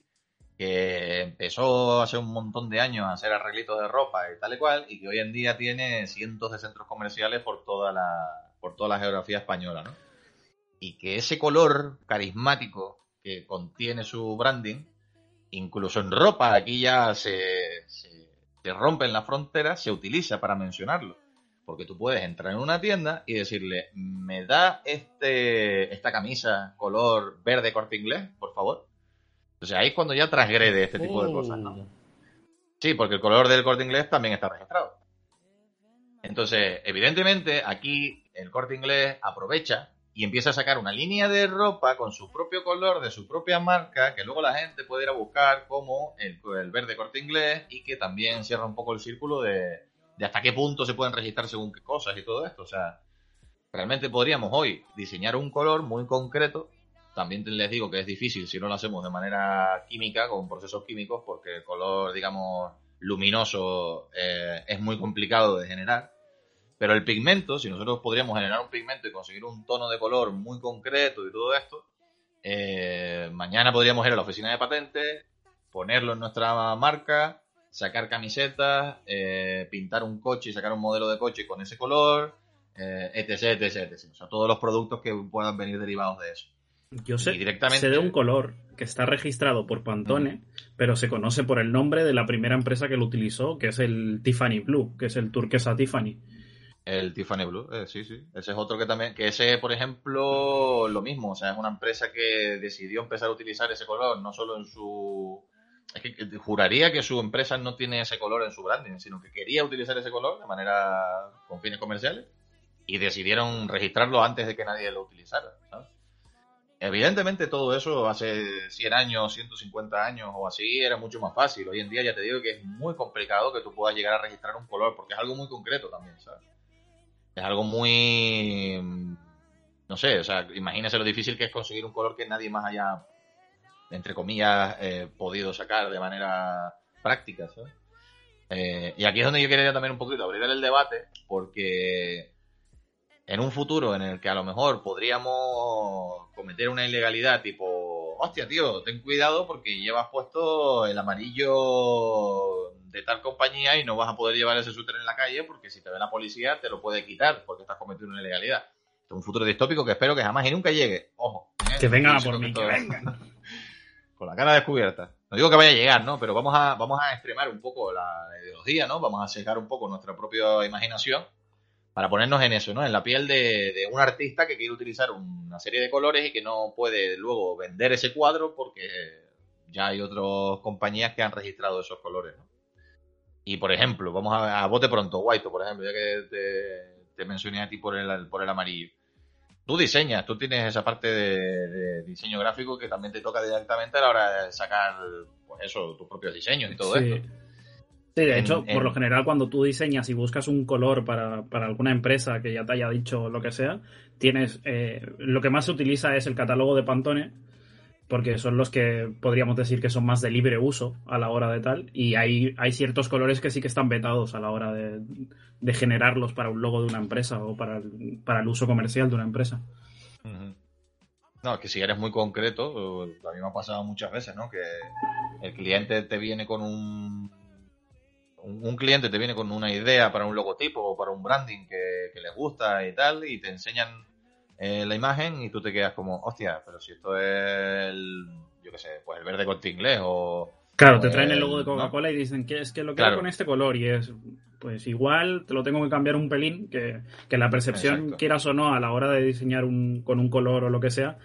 que empezó hace un montón de años a hacer arreglitos de ropa y tal y cual, y que hoy en día tiene cientos de centros comerciales por toda la, por toda la geografía española, ¿no? y que ese color carismático que contiene su branding, incluso en ropa, aquí ya se, se, se rompen las fronteras, se utiliza para mencionarlo. Porque tú puedes entrar en una tienda y decirle, ¿me da este, esta camisa color verde corte inglés, por favor? Entonces ahí es cuando ya transgrede este tipo de cosas, ¿no? Sí, porque el color del corte inglés también está registrado. Entonces, evidentemente, aquí el corte inglés aprovecha y empieza a sacar una línea de ropa con su propio color, de su propia marca, que luego la gente puede ir a buscar como el, verde corte inglés y que también cierra un poco el círculo de, hasta qué punto se pueden registrar según qué cosas y todo esto. O sea, realmente podríamos hoy diseñar un color muy concreto. También les digo que es difícil si no lo hacemos de manera química, con procesos químicos, porque el color, digamos, luminoso eh, es muy complicado de generar. Pero el pigmento, si nosotros podríamos generar un pigmento y conseguir un tono de color muy concreto y todo esto, eh, mañana podríamos ir a la oficina de patentes, ponerlo en nuestra marca, sacar camisetas, eh, pintar un coche y sacar un modelo de coche con ese color, eh, etc, etc, etc. O sea, todos los productos que puedan venir derivados de eso. Yo sé, directamente... de un color que está registrado por Pantone, pero se conoce por el nombre de la primera empresa que lo utilizó, que es el Tiffany Blue, que es el turquesa Tiffany. El Tiffany Blue, eh, sí, sí. Ese es otro que también, que ese, por ejemplo, lo mismo, o sea, es una empresa que decidió empezar a utilizar ese color, no solo en su... Es que juraría que su empresa no tiene ese color en su branding, sino que quería utilizar ese color de manera con fines comerciales y decidieron registrarlo antes de que nadie lo utilizara, ¿sabes? Evidentemente todo eso hace 100 años, 150 años o así era mucho más fácil. Hoy en día ya te digo que es muy complicado que tú puedas llegar a registrar un color porque es algo muy concreto también, ¿sabes? Es algo muy... No sé, o sea, imagínese lo difícil que es conseguir un color que nadie más haya, entre comillas, eh, podido sacar de manera práctica, ¿sabes? Eh, y aquí es donde yo quería también un poquito abrir el debate porque en un futuro en el que a lo mejor podríamos cometer una ilegalidad tipo, hostia, tío, ten cuidado porque llevas puesto el amarillo de tal compañía y no vas a poder llevar ese suéter en la calle porque si te ve la policía te lo puede quitar porque estás cometiendo una ilegalidad. Es un futuro distópico que espero que jamás y nunca llegue. Ojo. ¿eh? Que vengan a por mí, que vengan. Con la cara descubierta. No digo que vaya a llegar, ¿no? Pero vamos a, vamos a extremar un poco la ideología, ¿no? Vamos a secar un poco nuestra propia imaginación para ponernos en eso, ¿no? En la piel de, un artista que quiere utilizar una serie de colores y que no puede luego vender ese cuadro porque ya hay otras compañías que han registrado esos colores, ¿no? Y por ejemplo, vamos a, a bote pronto, White, por ejemplo, ya que te, mencioné a ti por el, por el amarillo. Tú diseñas, tú tienes esa parte de, diseño gráfico que también te toca directamente a la hora de sacar, pues eso, tus propios diseños y todo esto. Sí, de hecho, por lo general, cuando tú diseñas y buscas un color para, alguna empresa que ya te haya dicho lo que sea, tienes. Eh, lo que más se utiliza es el catálogo de Pantone, porque son los que podríamos decir que son más de libre uso a la hora de tal. Y hay, hay ciertos colores que sí que están vetados a la hora de, generarlos para un logo de una empresa o para el, para el uso comercial de una empresa. No, es que si eres muy concreto, a mí me ha pasado muchas veces, ¿no? Que el cliente te viene con un un, cliente te viene con una idea para un logotipo o para un branding que, que les gusta y tal, y te enseñan eh, la imagen y tú te quedas como, hostia, pero si esto es el, yo qué sé, pues el verde corte inglés o... Claro, te traen el logo de Coca-Cola y dicen que es que lo quiero con este color y es, pues igual te lo tengo que cambiar un pelín, que, que la percepción, quieras o no, a la hora de diseñar un, con un color o lo que sea,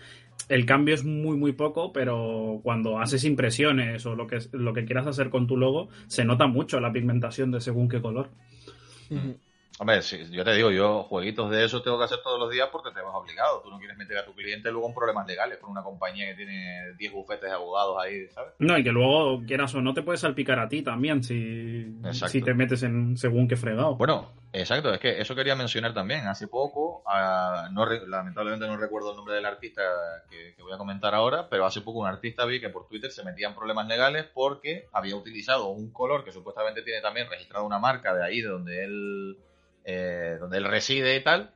el cambio es muy muy poco, pero cuando haces impresiones o lo que, lo que quieras hacer con tu logo, se nota mucho la pigmentación de según qué color. Hombre, yo te digo, yo jueguitos de eso tengo que hacer todos los días porque te vas obligado. Tú no quieres meter a tu cliente luego en problemas legales con una compañía que tiene 10 bufetes de abogados ahí, ¿sabes? No, y que luego, quieras o no, te puedes salpicar a ti también si, si te metes en según qué fregado. Bueno, exacto, es que eso quería mencionar también. Hace poco, ah, no, lamentablemente no recuerdo el nombre del artista que, que voy a comentar ahora, pero hace poco un artista vi que por Twitter se metía en problemas legales porque había utilizado un color que supuestamente tiene también registrado una marca de ahí, de donde él eh, donde él reside y tal,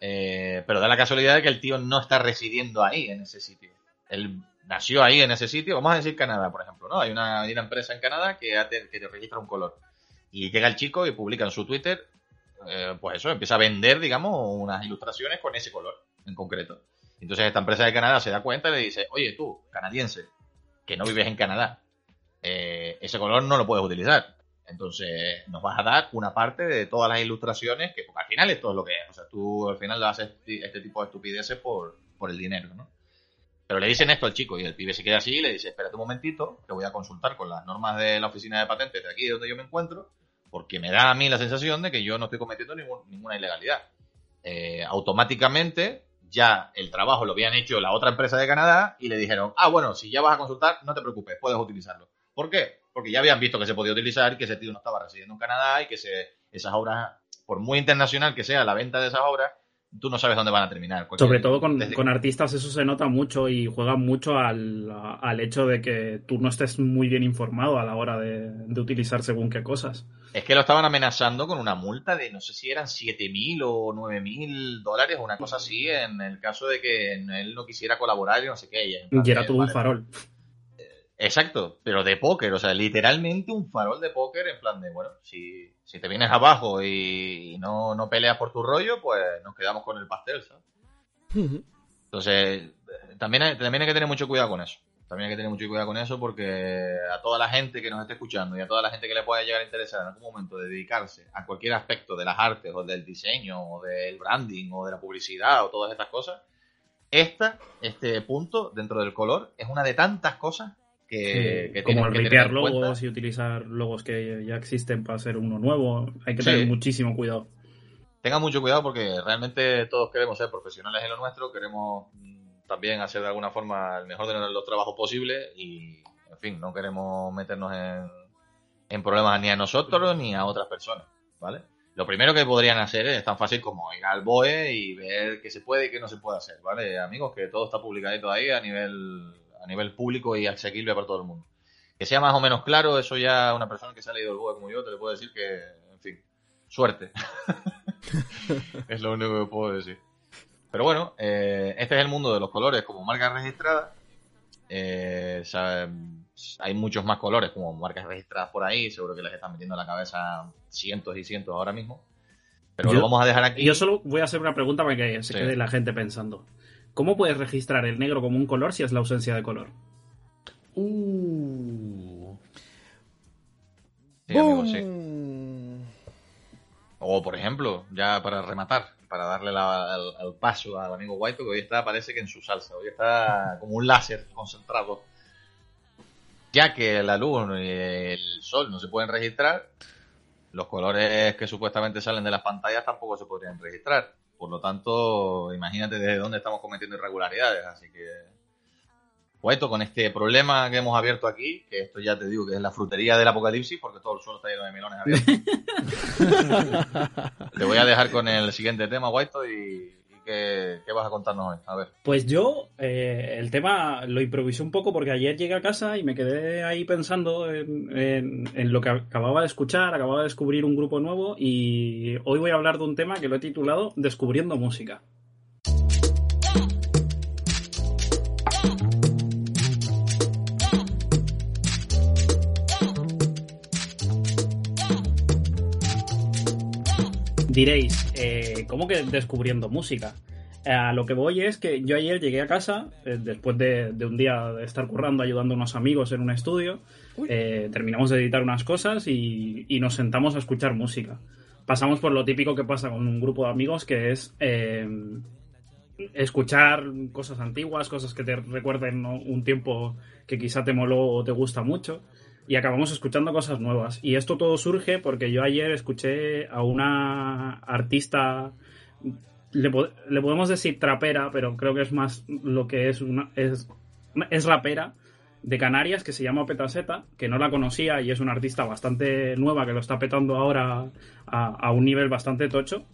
eh, pero da la casualidad de que el tío no está residiendo ahí, en ese sitio. Él nació ahí, en ese sitio, vamos a decir Canadá, por ejemplo, ¿no? Hay una, empresa en Canadá que, te registra un color. Y llega el chico y publica en su Twitter, eh, pues eso, empieza a vender, digamos, unas ilustraciones con ese color en concreto. Entonces esta empresa de Canadá se da cuenta y le dice, oye tú, canadiense, que no vives en Canadá, ese color no lo puedes utilizar. Entonces, nos vas a dar una parte de todas las ilustraciones, que al final esto es lo que es. O sea, tú al final haces este tipo de estupideces por, el dinero, ¿no? Pero le dicen esto al chico y el pibe se queda así y le dice, espérate un momentito, te voy a consultar con las normas de la oficina de patentes de aquí donde yo me encuentro, porque me da a mí la sensación de que yo no estoy cometiendo ninguna ilegalidad. Eh, automáticamente ya el trabajo lo habían hecho la otra empresa de Canadá y le dijeron, ah, bueno, si ya vas a consultar, no te preocupes, puedes utilizarlo. ¿Por qué? Porque ya habían visto que se podía utilizar y que ese tío no estaba residiendo en Canadá y que se, esas obras, por muy internacional que sea la venta de esas obras, tú no sabes dónde van a terminar. Sobre todo con, artistas eso se nota mucho y juega mucho al, hecho de que tú no estés muy bien informado a la hora de, utilizar según qué cosas. Es que lo estaban amenazando con una multa de no sé si eran 7.000 o 9.000 dólares o una cosa así en el caso de que él no quisiera colaborar y no sé qué. Y, era todo un farol. Exacto, pero de póker, o sea, literalmente un farol de póker en plan de, bueno, si, si te vienes abajo y no, no peleas por tu rollo, pues nos quedamos con el pastel, ¿sabes? Entonces, también hay, también hay que tener mucho cuidado con eso. También hay que tener mucho cuidado con eso porque a toda la gente que nos esté escuchando y a toda la gente que le pueda llegar a interesar en algún momento de dedicarse a cualquier aspecto de las artes o del diseño o del branding o de la publicidad o todas estas cosas, esta, este punto dentro del color es una de tantas cosas que, Sí, que como cuenta. logos y utilizar logos que ya existen para hacer uno nuevo. Hay que tener muchísimo cuidado. tengan mucho cuidado porque realmente todos queremos ser profesionales en lo nuestro, queremos mm, también hacer de alguna forma el mejor de los trabajos posibles y, en fin, no queremos meternos en, en problemas ni a nosotros ni a otras personas, ¿vale? Lo primero que podrían hacer es tan fácil como ir al BOE y ver qué se puede y qué no se puede hacer, ¿vale? Amigos, que todo está publicadito ahí a nivel, a nivel público y asequible para todo el mundo. Que sea más o menos claro, eso ya una persona que se ha leído el BOE como yo te le puedo decir que, en fin, suerte. es lo único que puedo decir. Pero bueno, eh, este es el mundo de los colores como marcas registradas. Eh, hay muchos más colores como marcas registradas por ahí. Seguro que les están metiendo en la cabeza cientos y cientos ahora mismo. Pero Yo- lo vamos a dejar aquí. Yo solo voy a hacer una pregunta para que se Sí. quede la gente pensando. ¿Cómo puedes registrar el negro como un color si es la ausencia de color? Uh. Sí, amigo, sí. O, por ejemplo, ya para rematar, para darle la- el, el paso al amigo White, que hoy está, parece que en su salsa, hoy está como un láser concentrado. Ya que la luz y el sol no se pueden registrar, los colores que supuestamente salen de las pantallas tampoco se podrían registrar. Por lo tanto, imagínate desde dónde estamos cometiendo irregularidades. Así que, White, con este problema que hemos abierto aquí, que esto ya te digo que es la frutería del apocalipsis, porque todo el suelo está lleno de melones abiertos. Te voy a dejar con el siguiente tema, White, y, y qué, qué vas a contarnos hoy. A ver. Pues yo eh, el tema lo improvisé un poco porque ayer llegué a casa y me quedé ahí pensando en, lo que acababa de escuchar, acababa de descubrir un grupo nuevo y hoy voy a hablar de un tema que lo he titulado Descubriendo Música. Diréis, eh, ¿cómo que descubriendo música? A lo que voy es que yo ayer llegué a casa, eh, después de, de un día de estar currando, ayudando a unos amigos en un estudio, eh, terminamos de editar unas cosas y, y nos sentamos a escuchar música. Pasamos por lo típico que pasa con un grupo de amigos, que es eh, escuchar cosas antiguas, cosas que te recuerden ¿no? un tiempo que quizá te moló o te gusta mucho. Y acabamos escuchando cosas nuevas. Y esto todo surge porque yo ayer escuché a una artista le, le podemos decir trapera, pero creo que es más lo que es una es, es rapera de Canarias que se llama Petaseta, que no la conocía y es una artista bastante nueva que lo está petando ahora a, a un nivel bastante tocho.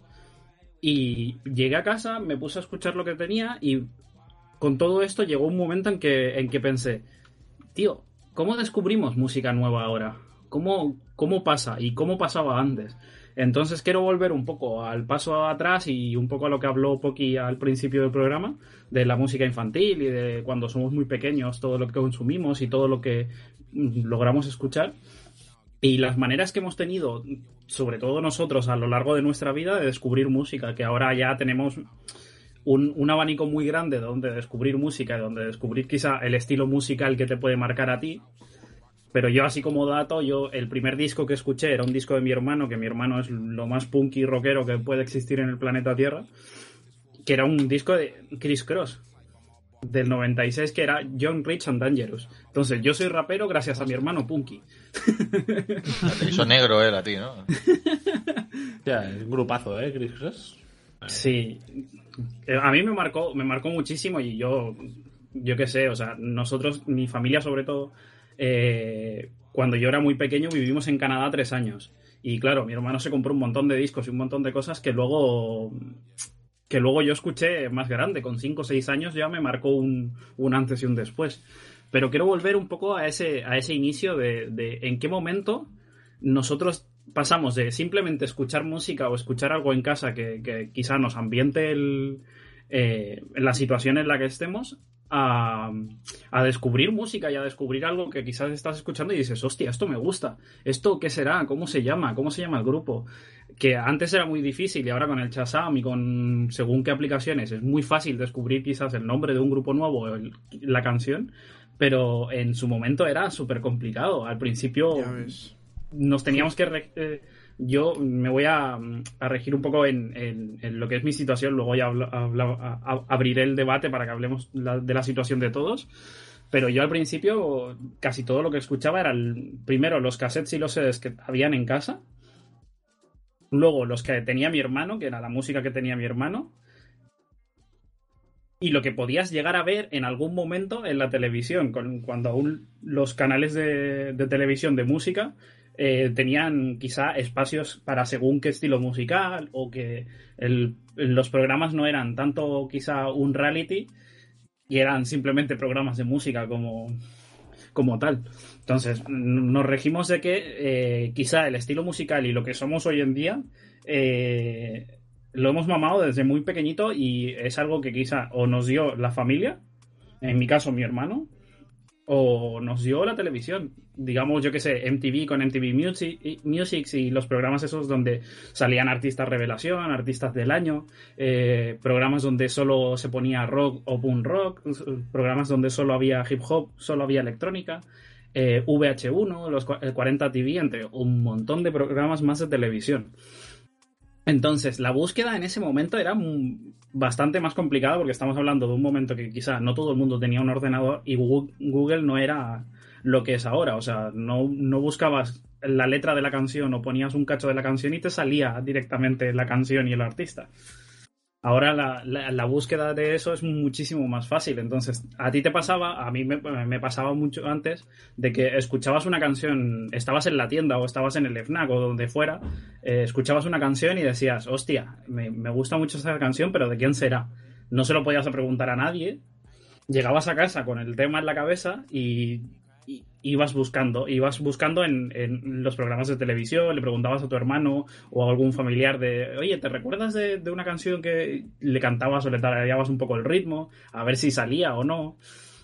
Y llegué a casa, me puse a escuchar lo que tenía y con todo esto llegó un momento en que, en que pensé, tío, ¿cómo descubrimos música nueva ahora? ¿Cómo, ¿Cómo pasa? ¿Y cómo pasaba antes? Entonces quiero volver un poco al paso atrás y un poco a lo que habló Poki al principio del programa, de la música infantil y de cuando somos muy pequeños, todo lo que consumimos y todo lo que mm, logramos escuchar. Y las maneras que hemos tenido, sobre todo nosotros, a lo largo de nuestra vida, de descubrir música, que ahora ya tenemos un, un abanico muy grande donde descubrir música, donde descubrir quizá el estilo musical que te puede marcar a ti. Pero yo, así como dato, yo el primer disco que escuché era un disco de mi hermano, que mi hermano es lo más punky y rockero que puede existir en el planeta Tierra, que era un disco de Chris Cross, del 96, que era John Rich and Dangerous. Entonces, yo soy rapero gracias a mi hermano punky. Te hizo negro él a ti, ¿no? Ya, es un grupazo, ¿eh, Chris Cross? Sí, Eh, a mí me marcó, me marcó muchísimo y yo, yo qué sé, o sea, nosotros, mi familia sobre todo, eh, cuando yo era muy pequeño vivimos en Canadá tres años y claro, mi hermano se compró un montón de discos y un montón de cosas que luego que luego yo escuché más grande, con cinco o seis años ya me marcó un, un antes y un después. Pero quiero volver un poco a ese, a ese inicio de, de en qué momento nosotros pasamos de simplemente escuchar música o escuchar algo en casa que, que quizá nos ambiente el, eh, la situación en la que estemos a, a, descubrir música y a descubrir algo que quizás estás escuchando y dices, hostia, esto me gusta. ¿Esto qué será? ¿Cómo se llama? ¿Cómo se llama el grupo? Que antes era muy difícil y ahora con el Chasam y con según qué aplicaciones es muy fácil descubrir quizás el nombre de un grupo nuevo o la canción, pero en su momento era súper complicado. Al principio nos teníamos que... Yo me voy a, regir un poco en, lo que es mi situación, luego ya abriré el debate para que hablemos de la situación de todos. Pero yo al principio casi todo lo que escuchaba eran primero los cassettes y los CDs que habían en casa, luego los que tenía mi hermano, que era la música que tenía mi hermano, y lo que podías llegar a ver en algún momento en la televisión, cuando aún los canales de televisión de música eh, tenían quizá espacios para según qué estilo musical o que los programas no eran tanto quizá un reality y eran simplemente programas de música como, como tal. Entonces, nos regimos de que eh, quizá el estilo musical y lo que somos hoy en día eh, lo hemos mamado desde muy pequeñito y es algo que quizá o nos dio la familia, en mi caso mi hermano, o nos dio la televisión. Digamos, yo que sé, MTV con MTV Music, Music y los programas esos donde salían artistas revelación, artistas del año, eh, programas donde solo se ponía rock o boom rock, programas donde solo había hip hop, solo había electrónica. Eh, VH1, los, el 40 TV, entre un montón de programas más de televisión. Entonces, la búsqueda en ese momento era bastante más complicada porque estamos hablando de un momento que quizá no todo el mundo tenía un ordenador y Google no era lo que es ahora. O sea, no, no buscabas la letra de la canción o ponías un cacho de la canción y te salía directamente la canción y el artista. Ahora la, búsqueda de eso es muchísimo más fácil. Entonces, a ti te pasaba, a mí me, pasaba mucho antes, de que escuchabas una canción, estabas en la tienda o estabas en el FNAC o donde fuera, eh, escuchabas una canción y decías, hostia, me, me gusta mucho esa canción, pero ¿de quién será? No se lo podías preguntar a nadie. Llegabas a casa con el tema en la cabeza y ibas buscando, ibas buscando en, en, los programas de televisión, le preguntabas a tu hermano o a algún familiar de, oye, ¿te recuerdas de, una canción que le cantabas o le tarareabas un poco el ritmo? A ver si salía o no.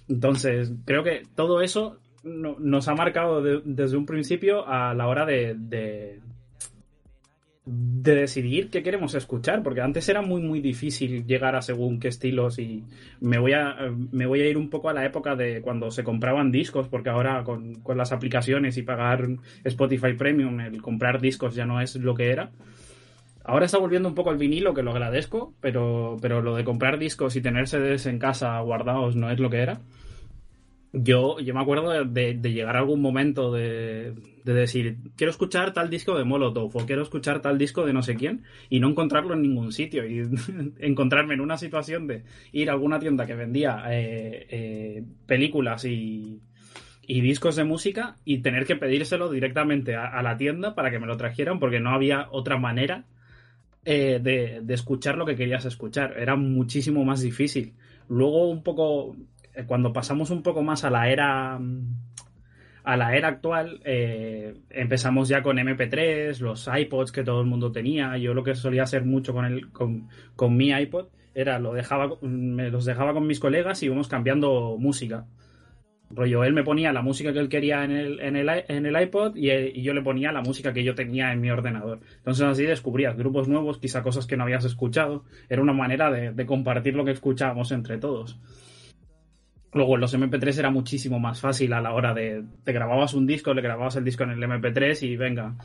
Entonces, creo que todo eso nos ha marcado desde un principio a la hora de, de decidir qué queremos escuchar, porque antes era muy muy difícil llegar a según qué estilos y me voy a me voy a ir un poco a la época de cuando se compraban discos, porque ahora con, con las aplicaciones y pagar Spotify Premium, el comprar discos ya no es lo que era. Ahora está volviendo un poco el vinilo, que lo agradezco, pero, pero lo de comprar discos y tener CDs en casa guardados no es lo que era. Yo, yo me acuerdo de, llegar a algún momento de, decir, quiero escuchar tal disco de Molotov o quiero escuchar tal disco de no sé quién y no encontrarlo en ningún sitio y encontrarme en una situación de ir a alguna tienda que vendía eh, eh, películas y, discos de música y tener que pedírselo directamente a, la tienda para que me lo trajeran porque no había otra manera eh, de, de escuchar lo que querías escuchar. Era muchísimo más difícil. Luego un poco cuando pasamos un poco más a la era a la era actual eh, empezamos ya con MP3, los iPods que todo el mundo tenía. Yo lo que solía hacer mucho con el con, con mi iPod era lo dejaba me los dejaba con mis colegas y íbamos cambiando música. Rollo, él me ponía la música que él quería en el, en el, en el iPod y, yo le ponía la música que yo tenía en mi ordenador. Entonces así descubrías grupos nuevos, quizá cosas que no habías escuchado. Era una manera de compartir lo que escuchábamos entre todos. Luego en los MP3 era muchísimo más fácil a la hora de. Te grababas un disco, le grababas el disco en el MP3 y venga,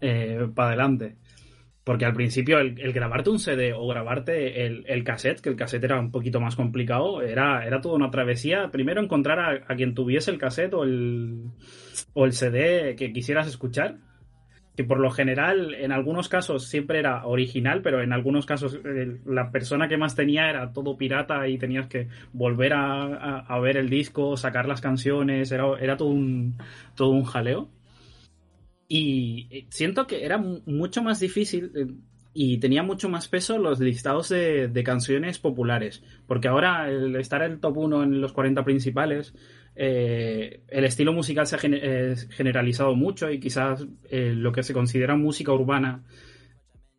eh, para adelante. Porque al principio el, grabarte un CD o grabarte el, el, cassette, que el cassette era un poquito más complicado, era, era toda una travesía. Primero encontrar a, a quien tuviese el cassette o el, o el CD que quisieras escuchar que por lo general en algunos casos siempre era original, pero en algunos casos eh, la persona que más tenía era todo pirata y tenías que volver a, ver el disco, sacar las canciones, era, era todo, un, todo un jaleo. Y eh, siento que era mucho más difícil eh, y tenía mucho más peso los listados de, de canciones populares, porque ahora el estar en el top 1 en los 40 principales eh, el estilo musical se ha generalizado mucho y quizás eh, lo que se considera música urbana,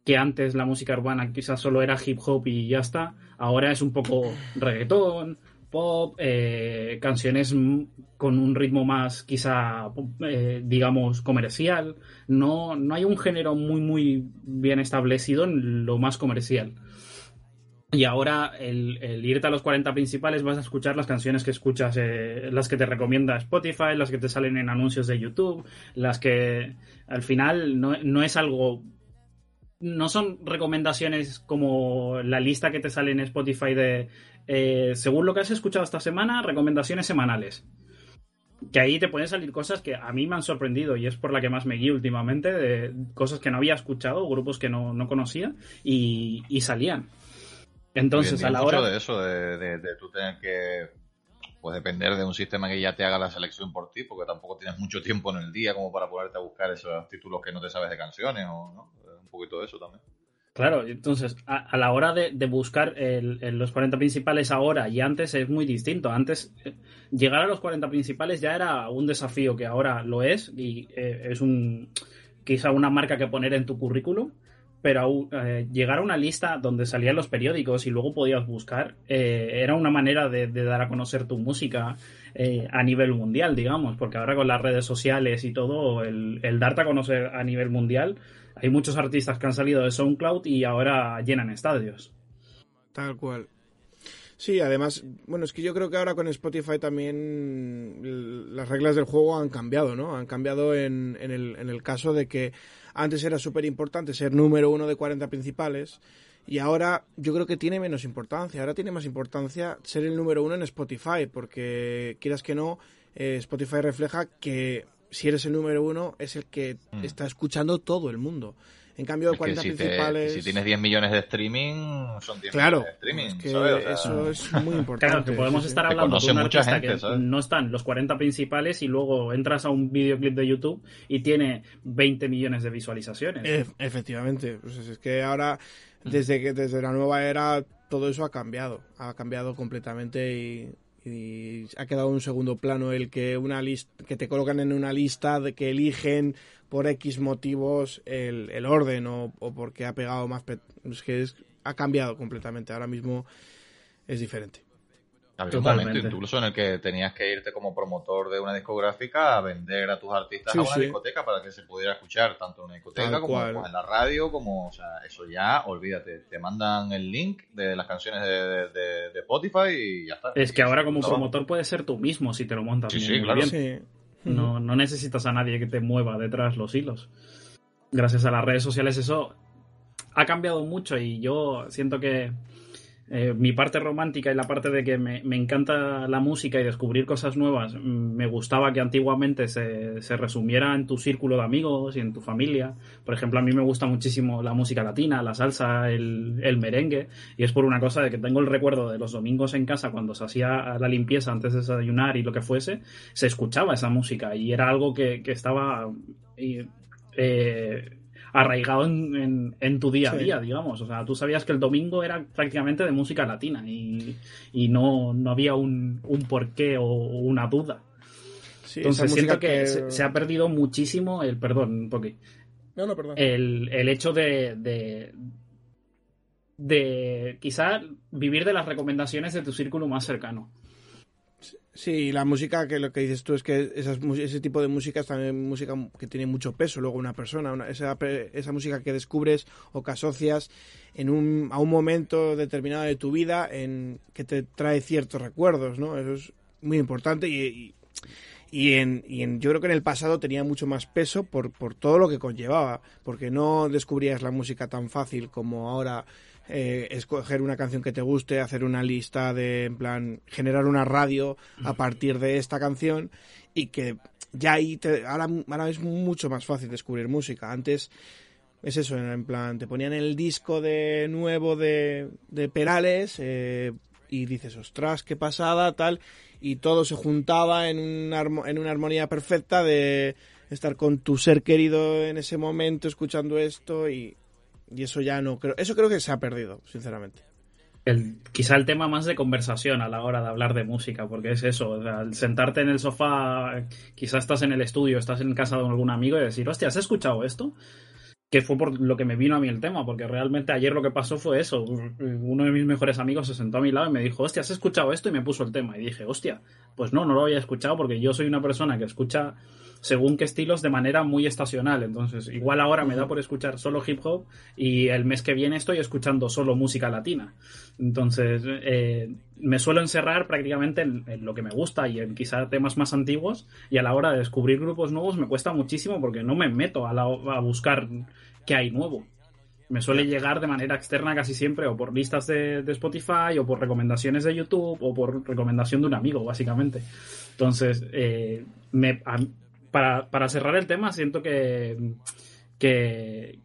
que antes la música urbana quizás solo era hip hop y ya está, ahora es un poco reggaetón, pop, eh, canciones con un ritmo más quizá, eh, digamos, comercial. No, no hay un género muy, muy bien establecido en lo más comercial. Y ahora el, irte a los 40 principales vas a escuchar las canciones que escuchas, eh, las que te recomienda Spotify, las que te salen en anuncios de YouTube, las que al final no, no es algo no son recomendaciones como la lista que te sale en Spotify de eh, según lo que has escuchado esta semana, recomendaciones semanales. Que ahí te pueden salir cosas que a mí me han sorprendido y es por la que más me guío últimamente, de cosas que no había escuchado, grupos que no, conocía y, salían. Entonces, a la hora. de eso, de, de, tú tener que pues depender de un sistema que ya te haga la selección por ti, porque tampoco tienes mucho tiempo en el día como para ponerte a buscar esos títulos que no te sabes de canciones o no, un poquito de eso también. Claro, entonces a, la hora de, buscar los 40 principales ahora y antes es muy distinto. Antes eh, llegar a los 40 principales ya era un desafío que ahora lo es y eh, es un quizá una marca que poner en tu currículum, pero eh, llegar a una lista donde salían los periódicos y luego podías buscar era una manera de, dar a conocer tu música a nivel mundial, digamos, porque ahora con las redes sociales y todo, el, el darte a conocer a nivel mundial hay muchos artistas que han salido de SoundCloud y ahora llenan estadios. Tal cual. Sí, además, bueno, es que yo creo que ahora con Spotify también las reglas del juego han cambiado, ¿no? Han cambiado en el caso de que antes era súper importante ser número uno de 40 principales y ahora yo creo que tiene menos importancia. Ahora tiene más importancia ser el número uno en Spotify, porque quieras que no, eh, Spotify refleja que si eres el número uno, es el que mm. está escuchando todo el mundo. En cambio, de 40 principales. si tienes 10 millones de streaming, son 10 claro, millones de streaming. que eso es muy importante. Claro, que podemos estar hablando de un artista que no están los 40 principales y luego entras a un videoclip de YouTube y tiene 20 millones de visualizaciones. efectivamente. Pues es que ahora, mm. desde que desde la nueva era, todo eso ha cambiado. Ha cambiado completamente y y ha quedado en un segundo plano el que una lista que te colocan en una lista de que eligen por X motivos el, el orden o, o, porque ha pegado más es que ha cambiado completamente. Ahora mismo es diferente. Había un momento incluso en el que tenías que irte como promotor de una discográfica a vender a tus artistas a una discoteca para que se pudiera escuchar tanto en una discoteca como en la radio, como, o sea, eso ya, olvídate, te mandan el link de las canciones de, de, Spotify y ya está. Es que ahora como promotor puedes ser tú mismo si te lo montas sí, sí, claro. No, no necesitas a nadie que te mueva detrás los hilos. Gracias a las redes sociales eso ha cambiado mucho y yo siento que eh, mi parte romántica y la parte de que me, encanta la música y descubrir cosas nuevas, mm, me gustaba que antiguamente se, se, resumiera en tu círculo de amigos y en tu familia. Por ejemplo, a mí me gusta muchísimo la música latina, la salsa, el, el merengue, y es por una cosa de que tengo el recuerdo de los domingos en casa cuando se hacía la limpieza antes de desayunar y lo que fuese, se escuchaba esa música y era algo que, que estaba... Eh, arraigado en, en, tu día a día, digamos. O sea, tú sabías que el domingo era prácticamente de música latina y, y no, no, había un, un porqué o una duda. Entonces siento que, Se, ha perdido muchísimo el, perdón, porque no, no, perdón. El, el hecho de, de, de quizá vivir de las recomendaciones de tu círculo más cercano. Sí, la música, que lo que dices tú es que esas, ese tipo de música es también música que tiene mucho peso luego una persona, esa, esa, música que descubres o que asocias en un, a un momento determinado de tu vida en que te trae ciertos recuerdos, ¿no? Eso es muy importante y, y, en, y en, yo creo que en el pasado tenía mucho más peso por, por todo lo que conllevaba, porque no descubrías la música tan fácil como ahora eh, escoger una canción que te guste, hacer una lista de, en plan, generar una radio a partir de esta canción y que ya ahí, te, ahora, ahora es mucho más fácil descubrir música. Antes es eso, en plan, te ponían el disco de nuevo de, de Perales eh, y dices, ostras, qué pasada, tal, y todo se juntaba en una, en una armonía perfecta de estar con tu ser querido en ese momento escuchando esto y, y eso ya no creo. Eso creo que se ha perdido, sinceramente. El, quizá el tema más de conversación a la hora de hablar de música, porque es eso, sentarte en el sofá, quizá estás en el estudio, estás en casa de algún amigo y decir, hostia, ¿has escuchado esto? que fue por lo que me vino a mí el tema, porque realmente ayer lo que pasó fue eso. Uno de mis mejores amigos se sentó a mi lado y me dijo, hostia, ¿has escuchado esto? Y me puso el tema. Y dije, hostia, pues no, no lo había escuchado porque yo soy una persona que escucha según qué estilos de manera muy estacional. Entonces, igual ahora me da por escuchar solo hip hop y el mes que viene estoy escuchando solo música latina. Entonces, eh, me suelo encerrar prácticamente en, lo que me gusta y en quizá temas más antiguos y a la hora de descubrir grupos nuevos me cuesta muchísimo porque no me meto a, a buscar qué hay nuevo. Me suele llegar de manera externa casi siempre o por listas de, Spotify o por recomendaciones de YouTube o por recomendación de un amigo, básicamente. Entonces, eh, me, para, cerrar el tema, siento que, que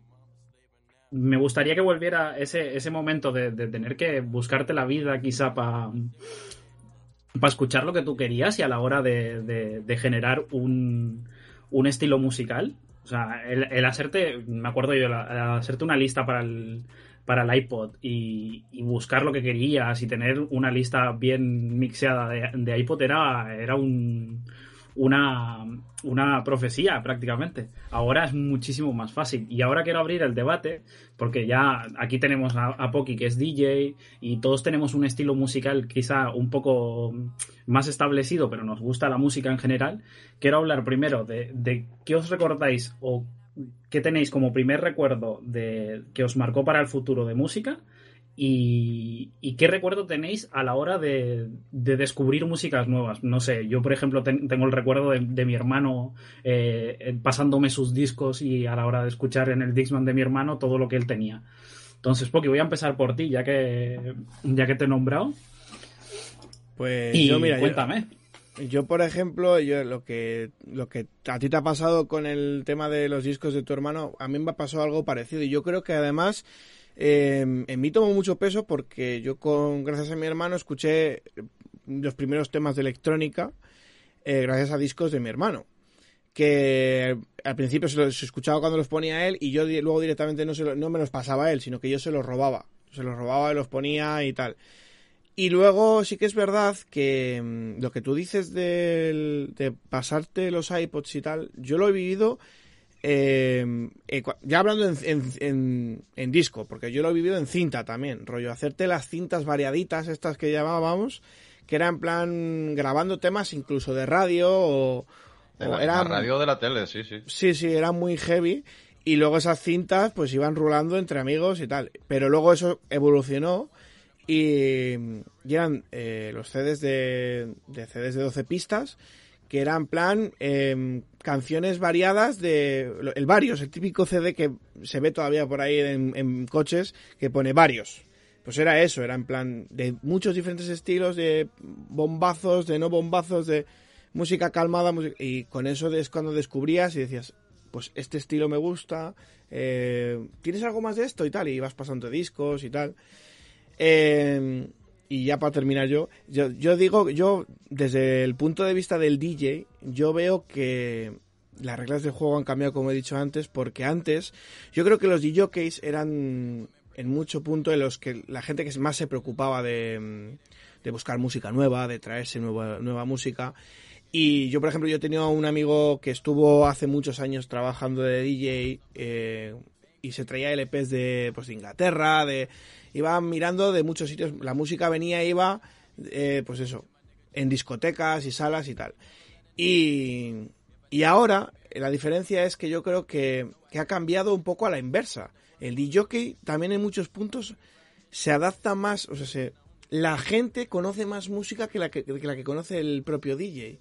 me gustaría que volviera ese, ese momento de, tener que buscarte la vida quizá para escuchar lo que tú querías y a la hora de, generar un, un, estilo musical. O sea, el, hacerte, me acuerdo yo, el, hacerte una lista para el, para el iPod y, buscar lo que querías y tener una lista bien mixeada de, de iPod era un, una, una profecía prácticamente. Ahora es muchísimo más fácil. Y ahora quiero abrir el debate, porque ya aquí tenemos a, Poki que es DJ y todos tenemos un estilo musical quizá un poco más establecido, pero nos gusta la música en general. Quiero hablar primero de, de qué os recordáis o qué tenéis como primer recuerdo de que os marcó para el futuro de música y, qué recuerdo tenéis a la hora de, descubrir músicas nuevas? No sé, yo por ejemplo tengo el recuerdo de, mi hermano eh, pasándome sus discos y a la hora de escuchar en el Dixman de mi hermano todo lo que él tenía. Entonces, Poki, voy a empezar por ti, ya que, ya que te he nombrado. Pues yo, mira, cuéntame. Yo, por ejemplo, yo lo que lo que a ti te ha pasado con el tema de los discos de tu hermano, a mí me ha pasado algo parecido. Y yo creo que además eh, en mí tomó mucho peso porque yo, con gracias a mi hermano, escuché los primeros temas de electrónica eh, gracias a discos de mi hermano. Que al principio se los escuchaba cuando los ponía él y yo luego directamente no, se me los pasaba él, sino que yo se los robaba. Se los robaba y los ponía y tal. Y luego sí que es verdad que mm, lo que tú dices de pasarte los iPods y tal, yo lo he vivido eh, eh ya hablando en, en, disco, porque yo lo he vivido en cinta también, rollo, hacerte las cintas variaditas, estas que llamábamos, que era en plan grabando temas incluso de radio o... De la, radio de la tele, sí, sí. Sí, sí, era muy heavy. Y luego esas cintas pues iban rulando entre amigos y tal. Pero luego eso evolucionó y, eran eh, los CDs de, de CDs de 12 pistas que eran plan em, canciones variadas de el varios, el típico CD que se ve todavía por ahí en, coches que pone varios. Pues era eso, era en plan de muchos diferentes estilos, de bombazos, de no bombazos, de música calmada, y con eso es cuando descubrías y decías, pues este estilo me gusta, eh, ¿tienes algo más de esto? y tal, y ibas pasando discos y tal. Eh, y ya para terminar yo, yo, digo, yo desde el punto de vista del DJ, yo veo que las reglas del juego han cambiado, como he dicho antes, porque antes yo creo que los DJs eran en mucho punto de los que la gente que más se preocupaba de, de buscar música nueva, de traerse nueva, nueva música. Y yo, por ejemplo, yo tenía un amigo que estuvo hace muchos años trabajando de DJ eh, y se traía LPs de, pues, de Inglaterra, de iba mirando de muchos sitios, la música venía e iba, eh, pues eso, en discotecas y salas y tal. Y, y ahora la diferencia es que yo creo que, que ha cambiado un poco a la inversa. El DJ también en muchos puntos se adapta más, o sea, se, la gente conoce más música que la que, que la que conoce el propio DJ.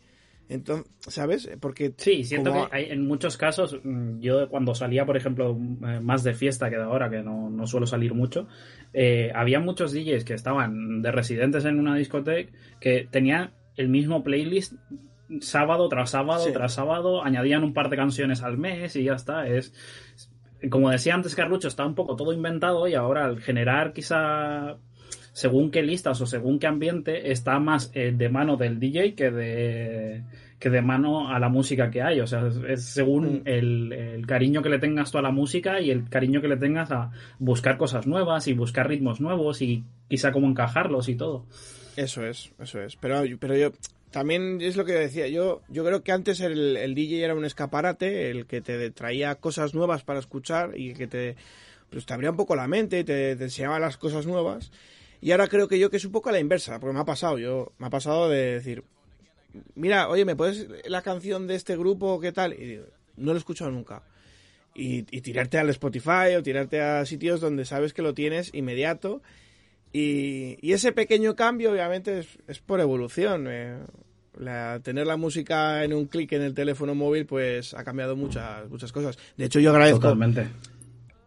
Entonces, ¿sabes? Porque sí, siento que hay, en muchos casos, mm, yo cuando salía, por ejemplo, eh, más de fiesta que de ahora, que no, no suelo salir mucho, eh, había muchos DJs que estaban de residentes en una discoteca que tenían el mismo playlist sábado tras sábado tras sábado, añadían un par de canciones al mes y ya está. Es como decía antes Carlucho, está un poco todo inventado y ahora al generar quizá según qué listas o según qué ambiente, está más eh, de mano del DJ que de, que de mano a la música que hay. O sea, es, según mm. el, cariño que le tengas tú a la música y el cariño que le tengas a buscar cosas nuevas y buscar ritmos nuevos y quizá cómo encajarlos y todo. Eso es, eso es. Pero, pero yo, también es lo que decía. Yo, yo creo que antes el, el DJ era un escaparate, el que te traía cosas nuevas para escuchar y que te, pues te abría un poco la mente, te, te enseñaba las cosas nuevas. Y ahora creo que yo que es un poco a la inversa, porque me ha pasado, yo, me ha pasado de decir, mira, oye, ¿me puedes la canción de este grupo? ¿Qué tal? Y digo, no lo he escuchado nunca. Y, y tirarte al Spotify o tirarte a sitios donde sabes que lo tienes inmediato. Y, y ese pequeño cambio, obviamente, es, por evolución. eh. Tener la música en un clic en el teléfono móvil, pues ha cambiado muchas, muchas cosas. De hecho, yo agradezco. Totalmente.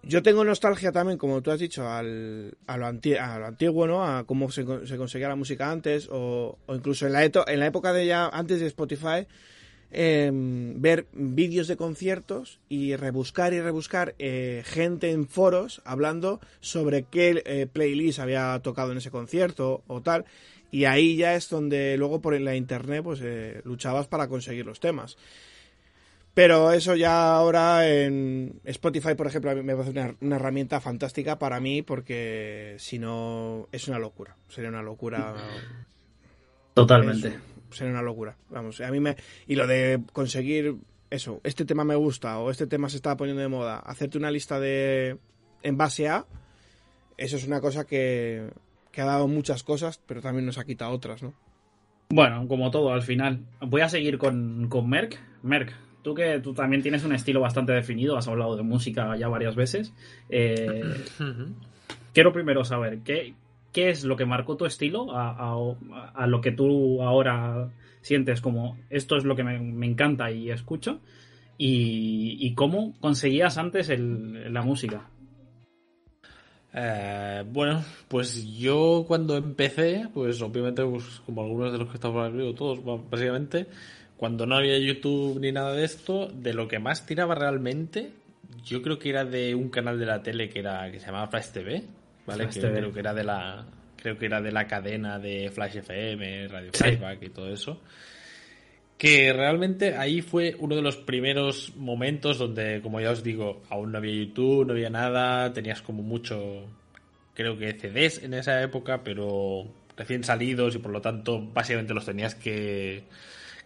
Yo tengo nostalgia también, como tú has dicho, al, a, lo anti- a lo antiguo, ¿no? A cómo se, con- se conseguía la música antes, o, o incluso en la, eto- en la época de ya, antes de Spotify, em, ver vídeos de conciertos y rebuscar y rebuscar eh, gente en foros hablando sobre qué eh, playlist había tocado en ese concierto o tal. Y ahí ya es donde luego por la internet pues eh, luchabas para conseguir los temas. Pero eso ya ahora en Spotify, por ejemplo, me parece una, una herramienta fantástica para mí porque si no es una locura. Sería una locura. Totalmente. Eso, sería una locura. Vamos, a mí me. Y lo de conseguir eso, este tema me gusta o este tema se está poniendo de moda, hacerte una lista de. en base a. Eso es una cosa que, que ha dado muchas cosas, pero también nos ha quitado otras, ¿no? Bueno, como todo, al final. Voy a seguir con, con Merck. Merck, tú que tú también tienes un estilo bastante definido, has hablado de música ya varias veces. Eh, quiero primero saber, ¿qué, ¿qué es lo que marcó tu estilo a, a- a lo que tú ahora sientes como esto es lo que me, me encanta y escucho? Y, y cómo conseguías antes el- la música. Eh, bueno, pues yo cuando empecé, pues obviamente, pues, como algunos de los que estamos aquí, o todos, básicamente, cuando no había YouTube ni nada de esto, de lo que más tiraba realmente, yo creo que era de un canal de la tele que era que se llamaba Flash TV, ¿vale? Flash que TV. creo que era de la creo que era de la cadena de Flash FM, Radio Sí. Flashback y todo eso. Que realmente ahí fue uno de los primeros momentos donde, como ya os digo, aún no había YouTube, no había nada, tenías como mucho, creo que CDs en esa época, pero recién salidos y por lo tanto básicamente los tenías que,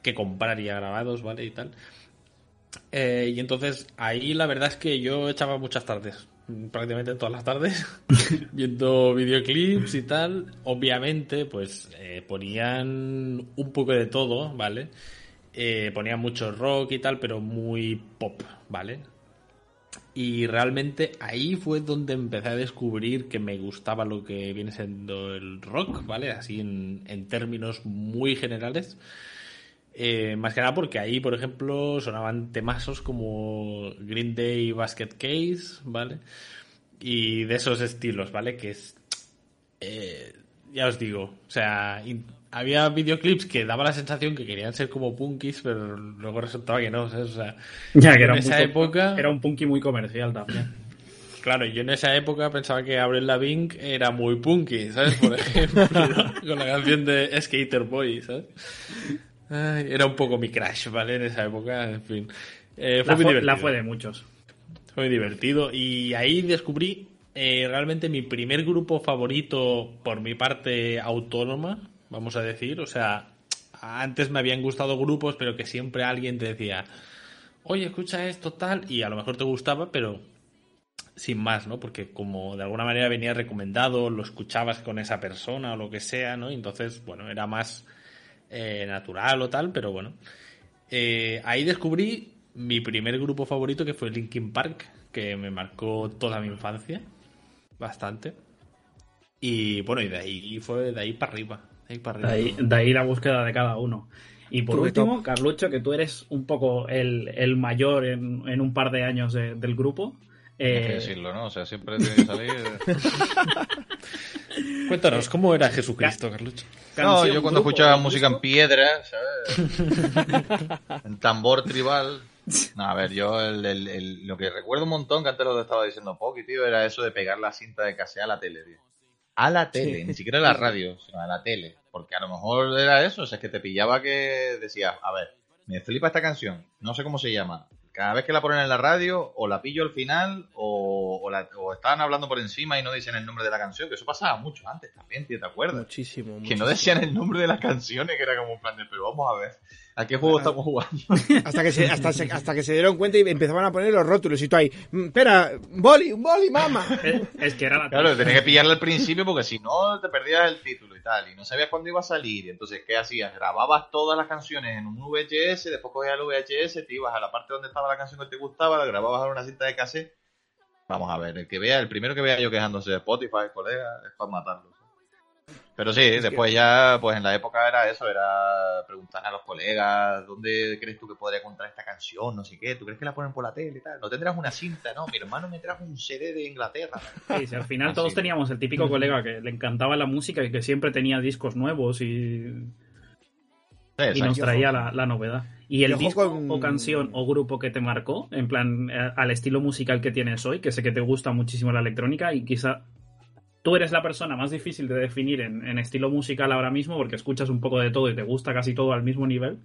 que comprar ya grabados, ¿vale? Y tal. Eh, y entonces ahí la verdad es que yo echaba muchas tardes, prácticamente todas las tardes, viendo videoclips y tal. Obviamente, pues eh, ponían un poco de todo, ¿vale? Eh, ponían mucho rock y tal, pero muy pop, ¿vale? Y realmente ahí fue donde empecé a descubrir que me gustaba lo que viene siendo el rock, ¿vale? Así en, en términos muy generales. Eh, más que nada porque ahí, por ejemplo, sonaban temazos como Green Day Basket Case, ¿vale? Y de esos estilos, ¿vale? Que es... eh, ya os digo, o sea, había videoclips que daba la sensación que querían ser como punkis, pero luego resultaba que no, ¿sabes? O sea, Ya que en era un, esa punky- época... era un punky muy comercial también. Claro, yo en esa época pensaba que Avril Lavigne era muy punky, ¿sabes? Por ejemplo, con la canción de Skater Boy, ¿sabes? Ay, era un poco mi crush, ¿vale? En esa época, en fin. Eh, fue La muy fue, divertido. la fue de muchos. Fue muy divertido. Y ahí descubrí eh, realmente mi primer grupo favorito por mi parte autónoma, vamos a decir. O sea, antes me habían gustado grupos, pero que siempre alguien te decía, oye, escucha esto, tal, y a lo mejor te gustaba, pero sin más, ¿no? Porque como de alguna manera venía recomendado, lo escuchabas con esa persona o lo que sea, ¿no? Y entonces, bueno, era más eh, natural o tal, pero bueno. Eh, ahí descubrí mi primer grupo favorito que fue Linkin Park, que me marcó toda mi infancia, bastante. Y bueno, y de ahí fue de ahí para arriba. De ahí para De arriba. ahí, de ahí la búsqueda de cada uno. Y por último, top. Carlucho, que tú eres un poco el, el mayor en, en un par de años de- del grupo. Hay que Eh, decirlo, ¿no? O sea, siempre tiene que salir. Cuéntanos, ¿cómo era Jesucristo, Carlucho? No, yo cuando grupo, escuchaba disco. música en piedra, ¿sabes? en tambor tribal. No, a ver, yo el, el- el- lo que recuerdo un montón, que antes lo estaba diciendo Poki, tío, era eso de pegar la cinta de casea a la tele, tío. A la tele, ni siquiera a la radio, sino a la tele. Porque a lo mejor era eso, o sea, es que te pillaba que decías, a ver, me flipa esta canción, no sé cómo se llama, cada vez que la ponen en la radio, o la pillo al final, o, o, la, o estaban hablando por encima y no dicen el nombre de la canción, que eso pasaba mucho antes también, tío, ¿te acuerdas? Muchísimo, Que muchísimo. no decían el nombre de las canciones, que era como un plan de, pero vamos a ver, ¿a qué juego Ah. estamos jugando? Hasta que, se, hasta, se- hasta que se dieron cuenta y empezaban a poner los rótulos y tú ahí, "Mm, espera, un boli, un boli, mamá. Es, es que era la Claro, tenía que pillarla al principio porque si no te perdías el título y tal, y no sabías cuándo iba a salir. Y entonces, ¿qué hacías? Grababas todas las canciones en un VHS, después cogías el VHS, te ibas a la parte donde estaba la canción que te gustaba, la grababas en una cinta de cassette. Vamos a ver, el que vea, el primero que vea yo quejándose de Spotify, colega, es para matarlo. Pero sí, después ya, pues en la época era eso, era preguntar a los colegas, ¿dónde crees tú que podría encontrar esta canción? No sé qué, ¿tú crees que la ponen por la tele y tal? No tendrás una cinta, no, mi hermano me trajo un CD de Inglaterra. Sí, sí, al final Así, todos teníamos el típico colega que le encantaba la música y que siempre tenía discos nuevos y, Sí, y nos traía la, la novedad. Y el disco con- o canción o grupo que te marcó, en plan, eh, al estilo musical que tienes hoy, que sé que te gusta muchísimo la electrónica y quizá tú eres la persona más difícil de definir en, en estilo musical ahora mismo porque escuchas un poco de todo y te gusta casi todo al mismo nivel.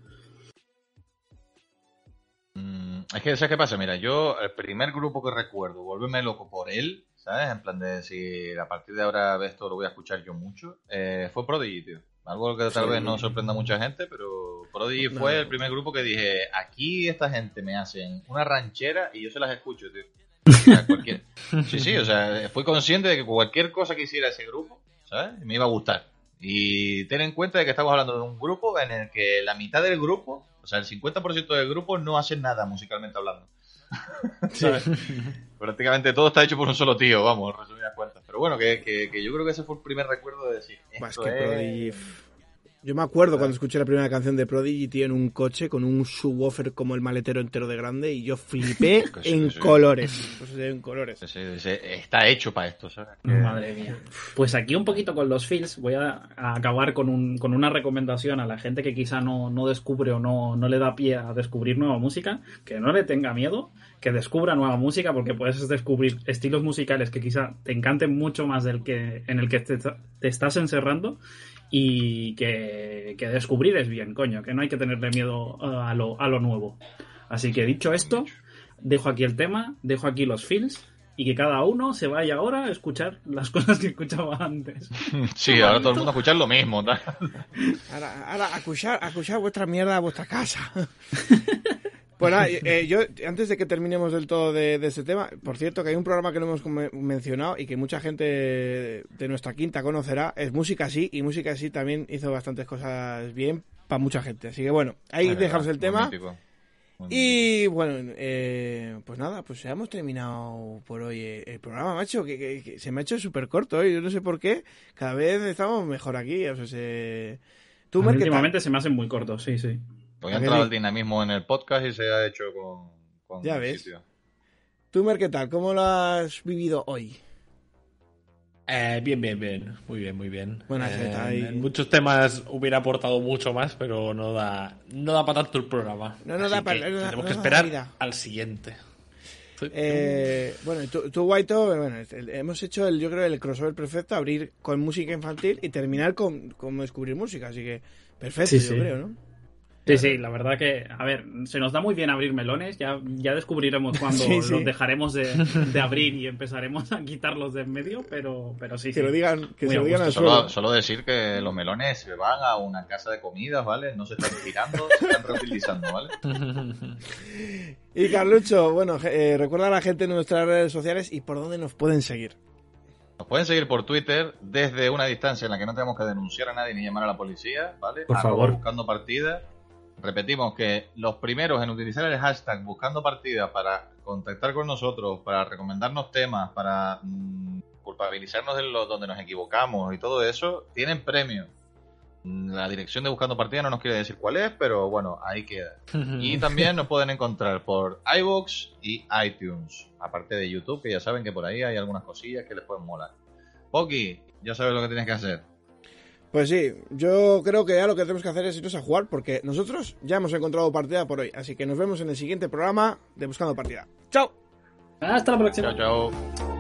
Mm, es que, ¿sabes qué pasa? Mira, yo, el primer grupo que recuerdo, volverme loco por él, ¿sabes? En plan de decir, a partir de ahora esto lo voy a escuchar yo mucho, eh, fue Prodigy, tío. Algo que tal Sí. vez no sorprenda a mucha gente, pero Prodigy No. fue el primer grupo que dije, aquí esta gente me hacen una ranchera y yo se las escucho, tío. O sea, cualquier... Sí, sí, o sea, fui consciente de que cualquier cosa que hiciera ese grupo, ¿sabes? Me iba a gustar. Y ten en cuenta de que estamos hablando de un grupo en el que la mitad del grupo, o sea, el 50% del grupo no hace nada musicalmente hablando. ¿Sabes? Prácticamente todo está hecho por un solo tío, vamos, resumidas cuentas. Pero bueno, que, que, que yo creo que ese fue el primer recuerdo de decir. Esto que es-. Yo me acuerdo cuando escuché la primera canción de Prodigy, tío, en un coche con un subwoofer como el maletero entero de grande y yo flipé en colores. En colores. Está hecho para esto, ¿sabes? Que- Madre mía. Pues aquí un poquito con los feels voy a, a acabar con, un, con una recomendación a la gente que quizá no, no descubre o no, no le da pie a descubrir nueva música, que no le tenga miedo, que descubra nueva música porque puedes descubrir estilos musicales que quizá te encanten mucho más del que en el que te, te estás encerrando y que, que descubrir es bien, coño, que no hay que tenerle miedo eh, a lo, a lo nuevo. Así que dicho esto, dejo aquí el tema, dejo aquí los feels y que cada uno se vaya ahora a escuchar las cosas que escuchaba antes. Sí, ahora todo el mundo a escuchar lo mismo. Ahora, ahora a escuchar, a escuchar vuestra mierda a vuestra casa. Pues nada, eh, yo, antes de que terminemos del todo de, de este tema, por cierto, que hay un programa que no hemos mencionado y que mucha gente de nuestra quinta conocerá, es Música Sí, y Música Sí también hizo bastantes cosas bien para mucha gente. Así que bueno, ahí dejamos el tema. mítico. Y bueno, eh, pues nada, pues ya hemos terminado por hoy eh, el programa, macho, que, que- que se me ha hecho súper corto hoy, yo no sé por qué, cada vez estamos mejor aquí, o sea, se... Tú, últimamente se me hacen muy cortos, sí, sí. Hoy ha ¿A que entrado el dinamismo en el podcast y se ha hecho con, con Ya ves. sitio. Tú, Mer, ¿qué tal? ¿Cómo lo has vivido hoy? Eh, bien, bien, bien. Muy bien, muy bien. Buena Eh. En muchos temas hubiera aportado mucho más, pero no da, no da para tanto el programa. No nos Así da pa- que no tenemos no que esperar al siguiente. Eh, bueno, tú, tú, Guaito, bueno, hemos hecho, el, yo creo, el crossover perfecto, abrir con música infantil y terminar con, con descubrir música, así que perfecto, Sí, yo sí. creo, ¿no? Sí, sí, la verdad que, a ver, se nos da muy bien abrir melones, ya, ya descubriremos cuándo Sí, sí. los dejaremos de, de abrir y empezaremos a quitarlos de en medio, pero, pero sí, Que sí. lo digan, que Muy se lo digan al. Solo, solo decir que los melones se van a una casa de comidas, ¿vale? No se están tirando, se están reutilizando, ¿vale? Y Carlucho, bueno, eh, recuerda a la gente en nuestras redes sociales y por dónde nos pueden seguir. Nos pueden seguir por Twitter desde una distancia en la que no tenemos que denunciar a nadie ni llamar a la policía, ¿vale? Por Arroba favor. Buscando partida. Repetimos que los primeros en utilizar el hashtag buscando partida para contactar con nosotros, para recomendarnos temas, para mm, culpabilizarnos de lo, donde nos equivocamos y todo eso, tienen premio. Mm, La dirección de buscando partida no nos quiere decir cuál es, pero bueno, ahí queda. Y también nos pueden encontrar por iVoox y iTunes. Aparte de YouTube, que ya saben que por ahí hay algunas cosillas que les pueden molar. Poki, ya sabes lo que tienes que hacer. Pues sí, yo creo que ya lo que tenemos que hacer es irnos a jugar porque nosotros ya hemos encontrado partida por hoy. Así que nos vemos en el siguiente programa de Buscando Partida. ¡Chao! Hasta la próxima. Chao, chao.